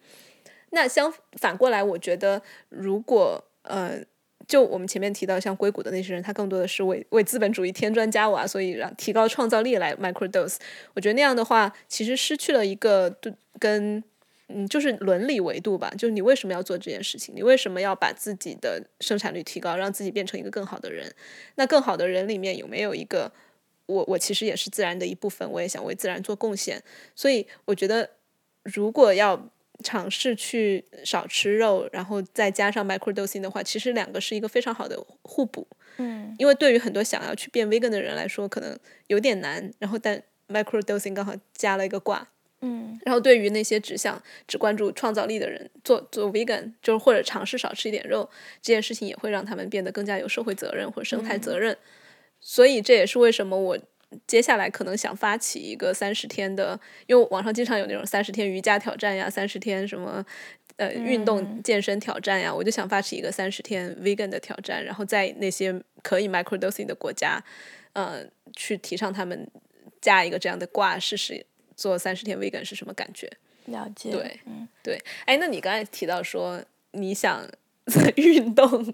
那相反过来，我觉得如果呃。就我们前面提到，像硅谷的那些人，他更多的是为为资本主义添砖加瓦，所以让提高创造力来 microdose。我觉得那样的话，其实失去了一个跟嗯，就是伦理维度吧。就是你为什么要做这件事情？你为什么要把自己的生产率提高，让自己变成一个更好的人？那更好的人里面有没有一个我？我其实也是自然的一部分，我也想为自然做贡献。所以我觉得，如果要尝试去少吃肉，然后再加上 microdosing 的话，其实两个是一个非常好的互补。嗯，因为对于很多想要去变 vegan 的人来说，可能有点难。然后，但 microdosing 刚好加了一个挂。嗯，然后对于那些只想只关注创造力的人，做做 vegan 就是或者尝试少吃一点肉，这件事情也会让他们变得更加有社会责任或者生态责任。所以这也是为什么我。接下来可能想发起一个三十天的，因为网上经常有那种三十天瑜伽挑战呀，三十天什么呃运动健身挑战呀，我就想发起一个三十天 vegan 的挑战，然后在那些可以 microdosing 的国家，呃，去提倡他们加一个这样的挂，试试做三十天 vegan 是什么感觉？了解，对，嗯，对，哎，那你刚才提到说你想 (laughs) 运动，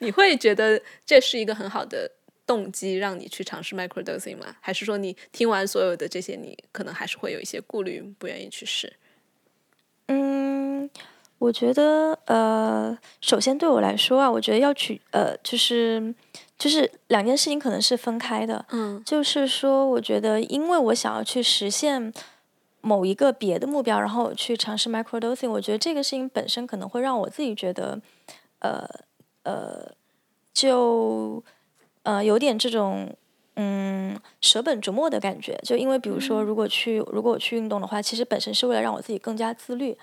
你会觉得这是一个很好的。动机让你去尝试 microdosing 吗？还是说你听完所有的这些，你可能还是会有一些顾虑，不愿意去试？嗯，我觉得呃，首先对我来说啊，我觉得要去呃，就是就是两件事情可能是分开的。嗯，就是说，我觉得因为我想要去实现某一个别的目标，然后去尝试 microdosing，我觉得这个事情本身可能会让我自己觉得呃呃就。呃，有点这种嗯舍本逐末的感觉，就因为比如说，如果去如果我去运动的话，其实本身是为了让我自己更加自律，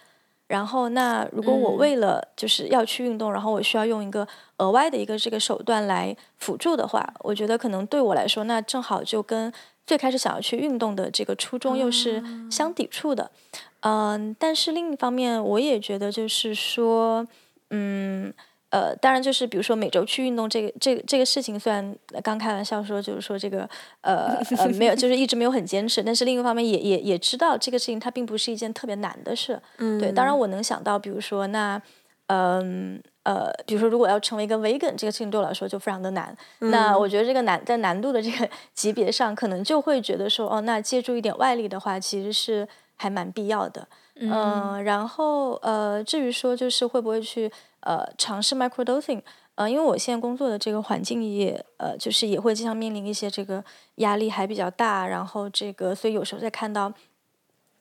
然后，那如果我为了就是要去运动，然后我需要用一个额外的一个这个手段来辅助的话，我觉得可能对我来说，那正好就跟最开始想要去运动的这个初衷又是相抵触的。嗯，但是另一方面，我也觉得就是说，嗯。呃，当然就是比如说每周去运动这个这个这个事情，虽然刚开玩笑说就是说这个呃呃没有，就是一直没有很坚持，但是另一方面也也也知道这个事情它并不是一件特别难的事。嗯，对，当然我能想到，比如说那嗯呃，比如说如果要成为一个 vegan，这个事情对我来说就非常的难。那我觉得这个难在难度的这个 (laughs) 级别上，可能就会觉得说哦，那借助一点外力的话，其实是还蛮必要的。嗯，然后呃，至于说就是会不会去。呃，尝试 microdosing，呃，因为我现在工作的这个环境也，呃，就是也会经常面临一些这个压力还比较大，然后这个，所以有时候在看到，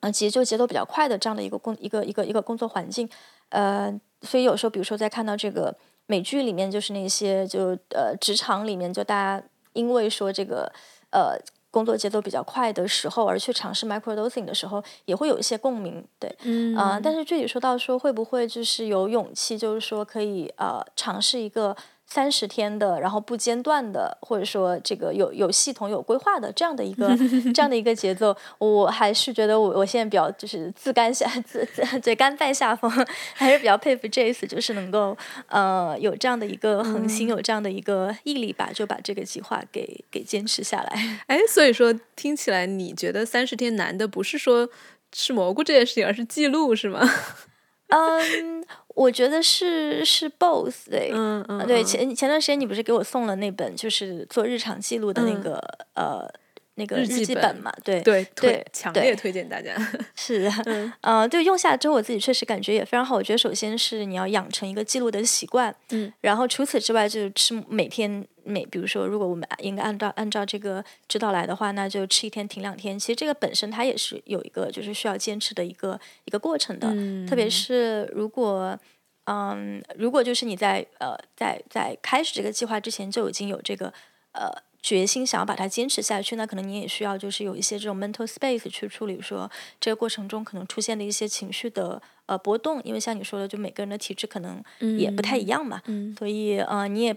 呃，节奏节奏比较快的这样的一个工一个一个一个工作环境，呃，所以有时候比如说在看到这个美剧里面，就是那些就呃职场里面，就大家因为说这个呃。工作节奏比较快的时候，而去尝试 microdosing 的时候，也会有一些共鸣，对，嗯，啊，但是具体说到说会不会就是有勇气，就是说可以呃尝试一个。三十天的，然后不间断的，或者说这个有有系统、有规划的这样的一个 (laughs) 这样的一个节奏，我还是觉得我我现在比较就是自甘下自自对甘拜下风，还是比较佩服 Jace，就是能够呃有这样的一个恒心，有这样的一个毅力吧，就把这个计划给给坚持下来。哎，所以说听起来你觉得三十天难的不是说吃蘑菇这件事情，而是记录是吗？(laughs) 嗯。我觉得是是 both 对，嗯嗯，对前前段时间你不是给我送了那本就是做日常记录的那个呃。那个日记本嘛，对对对，强烈推荐大家。(laughs) 是，嗯，对，用下来之后，我自己确实感觉也非常好。我觉得首先是你要养成一个记录的习惯，嗯，然后除此之外，就是吃每天每，比如说，如果我们应该按照按照这个指导来的话，那就吃一天停两天。其实这个本身它也是有一个就是需要坚持的一个一个过程的，特别是如果嗯，如果就是你在呃在在开始这个计划之前就已经有这个呃。决心想要把它坚持下去，那可能你也需要就是有一些这种 mental space 去处理说这个过程中可能出现的一些情绪的呃波动，因为像你说的，就每个人的体质可能也不太一样嘛，所以呃你也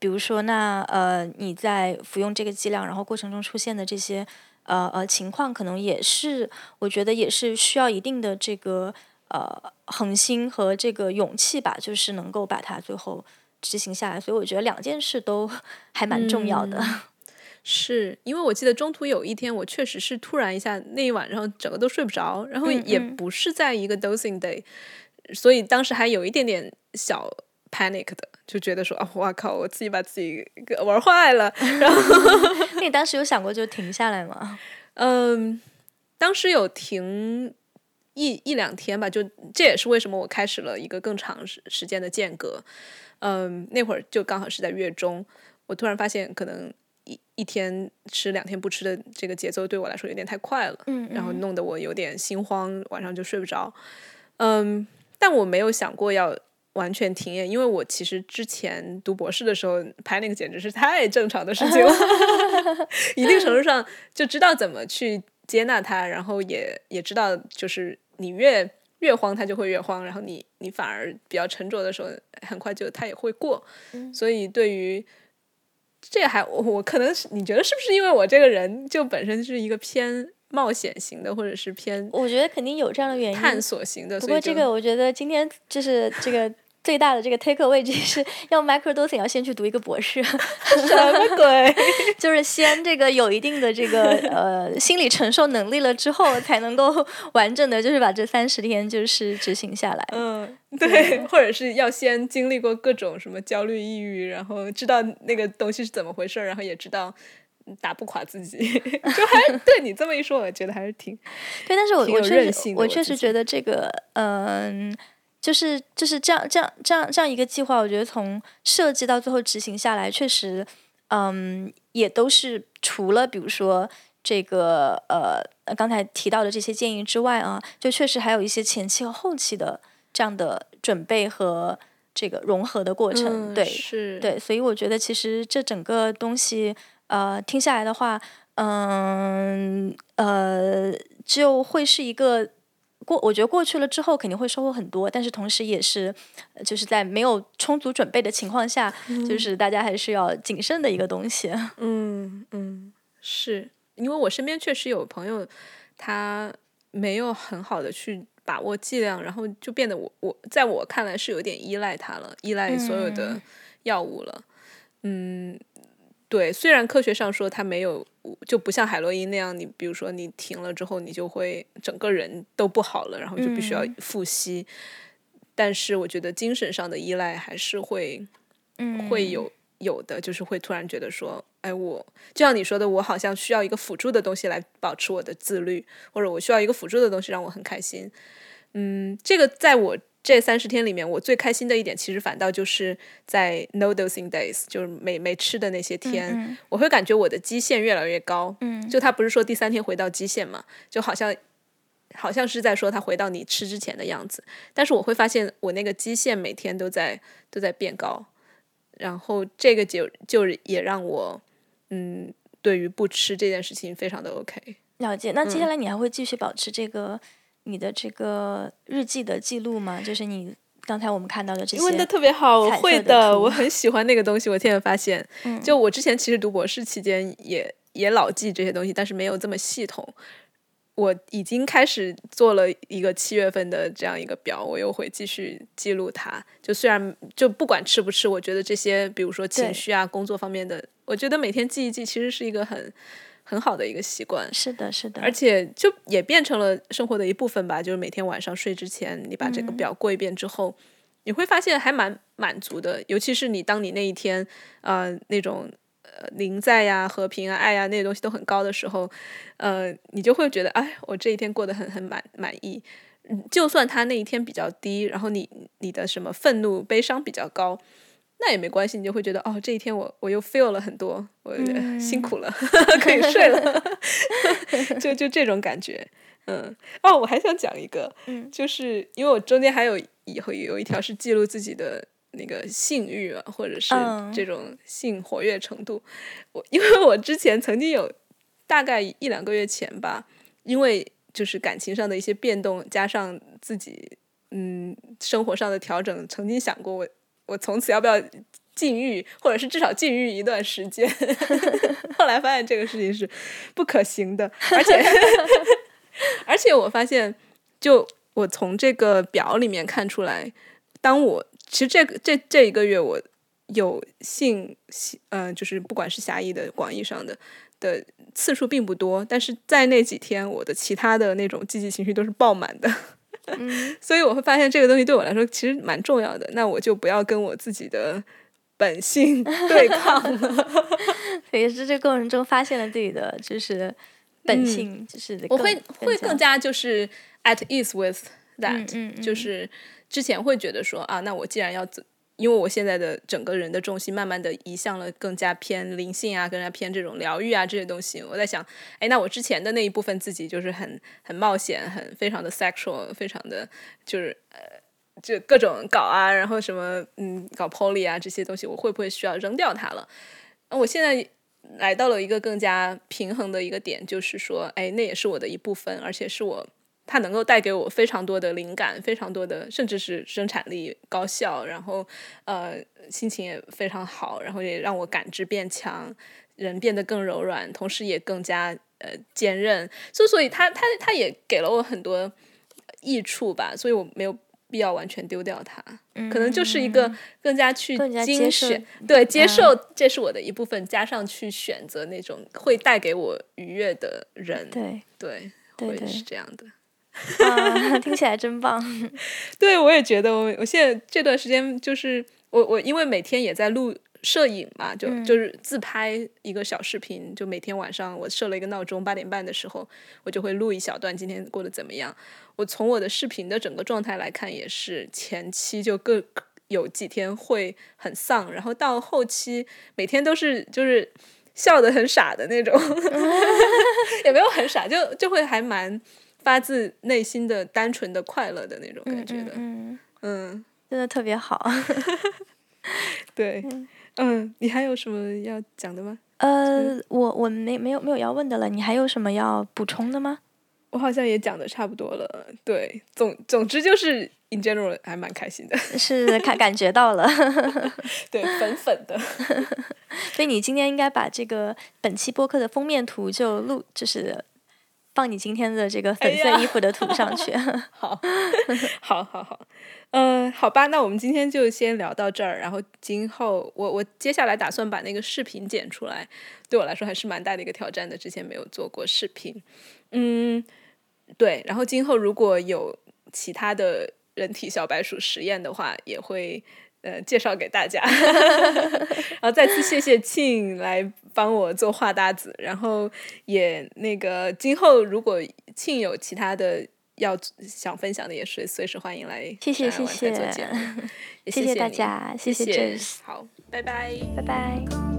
比如说那呃你在服用这个剂量，然后过程中出现的这些呃呃情况，可能也是我觉得也是需要一定的这个呃恒心和这个勇气吧，就是能够把它最后。执行下来，所以我觉得两件事都 (laughs) 还蛮重要的。(laughs) 是因为我记得中途有一天，我确实是突然一下那一晚上整个都睡不着，然后也不是在一个 dosing day，所以当时还有一点点小 panic 的，就觉得说啊，我靠，我自己把自己给玩坏了。然后，(laughs) 那你当时有想过就停下来吗？嗯，当时有停一一两天吧，就这也是为什么我开始了一个更长时时间的间隔。嗯，那会儿就刚好是在月中，我突然发现可能一一天吃两天不吃的这个节奏对我来说有点太快了，嗯，然后弄得我有点心慌，晚上就睡不着。嗯，但我没有想过要完全停业，因为我其实之前读博士的时候拍那个简直是太正常的事情了，(laughs) 一定程度上就知道怎么去接纳它，然后也也知道就是你越。越慌他就会越慌，然后你你反而比较沉着的时候，很快就他也会过。所以对于这还我可能是你觉得是不是因为我这个人就本身是一个偏冒险型的，或者是偏我觉得肯定有这样的原因探索型的。不过这个我觉得今天就是这个。最大的这个 take away 就是要 microdosing 要先去读一个博士，(laughs) 什么鬼？就是先这个有一定的这个呃心理承受能力了之后，才能够完整的就是把这三十天就是执行下来。嗯，对，或者是要先经历过各种什么焦虑、抑郁，然后知道那个东西是怎么回事，然后也知道打不垮自己。(laughs) 就还对你这么一说，我觉得还是挺对，但是我我确实我确实觉得这个嗯。就是就是这样这样这样这样一个计划，我觉得从设计到最后执行下来，确实，嗯，也都是除了比如说这个呃刚才提到的这些建议之外啊，就确实还有一些前期和后期的这样的准备和这个融合的过程。对，是，对，所以我觉得其实这整个东西，呃，听下来的话，嗯呃，就会是一个。过，我觉得过去了之后肯定会收获很多，但是同时也是，就是在没有充足准备的情况下，就是大家还是要谨慎的一个东西。(laughs) 嗯嗯，是因为我身边确实有朋友，他没有很好的去把握剂量，然后就变得我我在我看来是有点依赖他了，依赖所有的药物了。嗯。对，虽然科学上说它没有，就不像海洛因那样，你比如说你停了之后，你就会整个人都不好了，然后就必须要复吸。但是我觉得精神上的依赖还是会，会有有的，就是会突然觉得说，哎，我就像你说的，我好像需要一个辅助的东西来保持我的自律，或者我需要一个辅助的东西让我很开心。嗯，这个在我。这三十天里面，我最开心的一点，其实反倒就是在 no dosing days，就是没没吃的那些天，我会感觉我的基线越来越高。嗯，就他不是说第三天回到基线嘛，就好像好像是在说他回到你吃之前的样子。但是我会发现我那个基线每天都在都在变高，然后这个就就也让我嗯，对于不吃这件事情非常的 OK。了解。那接下来你还会继续保持这个？你的这个日记的记录吗？就是你刚才我们看到的这些。问的特别好，我会的，我很喜欢那个东西。我现在发现，就我之前其实读博士期间也也老记这些东西，但是没有这么系统。我已经开始做了一个七月份的这样一个表，我又会继续记录它。就虽然就不管吃不吃，我觉得这些比如说情绪啊、工作方面的，我觉得每天记一记，其实是一个很。很好的一个习惯，是的，是的，而且就也变成了生活的一部分吧。就是每天晚上睡之前，你把这个表过一遍之后，你会发现还蛮满足的。尤其是你当你那一天，呃，那种呃临在呀、和平啊、爱呀那些东西都很高的时候，呃，你就会觉得，哎，我这一天过得很很满满意。嗯，就算他那一天比较低，然后你你的什么愤怒、悲伤比较高。那也没关系，你就会觉得哦，这一天我我又 feel 了很多，我辛苦了，(laughs) 可以睡了，(laughs) 就就这种感觉，嗯，哦，我还想讲一个，嗯，就是因为我中间还有以后有一条是记录自己的那个性欲啊，或者是这种性活跃程度，我因为我之前曾经有大概一两个月前吧，因为就是感情上的一些变动，加上自己嗯生活上的调整，曾经想过我。我从此要不要禁欲，或者是至少禁欲一段时间？(laughs) 后来发现这个事情是不可行的，而且 (laughs) 而且我发现，就我从这个表里面看出来，当我其实这个这这一个月我有性性，嗯，就是不管是狭义的、广义上的的次数并不多，但是在那几天，我的其他的那种积极情绪都是爆满的。(laughs) 所以我会发现这个东西对我来说其实蛮重要的，那我就不要跟我自己的本性 (laughs) 对抗了。也是这过程中发现了自己的就是本性，就是我会会更加就是 at ease with that，就是之前会觉得说啊，那我既然要走。因为我现在的整个人的重心慢慢的移向了更加偏灵性啊，更加偏这种疗愈啊这些东西。我在想，哎，那我之前的那一部分自己就是很很冒险，很非常的 sexual，非常的就是呃，就各种搞啊，然后什么嗯搞 poly 啊这些东西，我会不会需要扔掉它了？那我现在来到了一个更加平衡的一个点，就是说，哎，那也是我的一部分，而且是我。它能够带给我非常多的灵感，非常多的，甚至是生产力高效，然后呃心情也非常好，然后也让我感知变强，人变得更柔软，同时也更加呃坚韧。所以，所以它它它也给了我很多益处吧，所以我没有必要完全丢掉它，可能就是一个更加去精选，对接受这是我的一部分，加上去选择那种会带给我愉悦的人，对。对，会是这样的。啊，听起来真棒！(laughs) 对，我也觉得，我我现在这段时间就是我我因为每天也在录摄影嘛，就就是自拍一个小视频，就每天晚上我设了一个闹钟，八点半的时候我就会录一小段今天过得怎么样。我从我的视频的整个状态来看，也是前期就各有几天会很丧，然后到后期每天都是就是笑得很傻的那种，(laughs) 也没有很傻，就就会还蛮。发自内心的单纯的快乐的那种感觉的，嗯嗯，真的特别好。(laughs) 对，嗯，你还有什么要讲的吗？呃，我我没没有没有要问的了，你还有什么要补充的吗？我好像也讲的差不多了。对，总总之就是 in general 还蛮开心的。(laughs) 是感感觉到了，(laughs) 对，粉粉的。所以你今天应该把这个本期播客的封面图就录，就是放你今天的这个粉色衣服的图上去。(laughs) 好，好，好，好。嗯，好吧，那我们今天就先聊到这儿。然后今后我我接下来打算把那个视频剪出来，对我来说还是蛮大的一个挑战的。之前没有做过视频，嗯，对。然后今后如果有其他的人体小白鼠实验的话，也会呃介绍给大家。(laughs) 然后再次谢谢庆来帮我做画搭子，然后也那个今后如果庆有其他的。要想分享的也是随时欢迎来，谢谢谢谢，谢谢大家，谢谢好，拜拜，拜拜。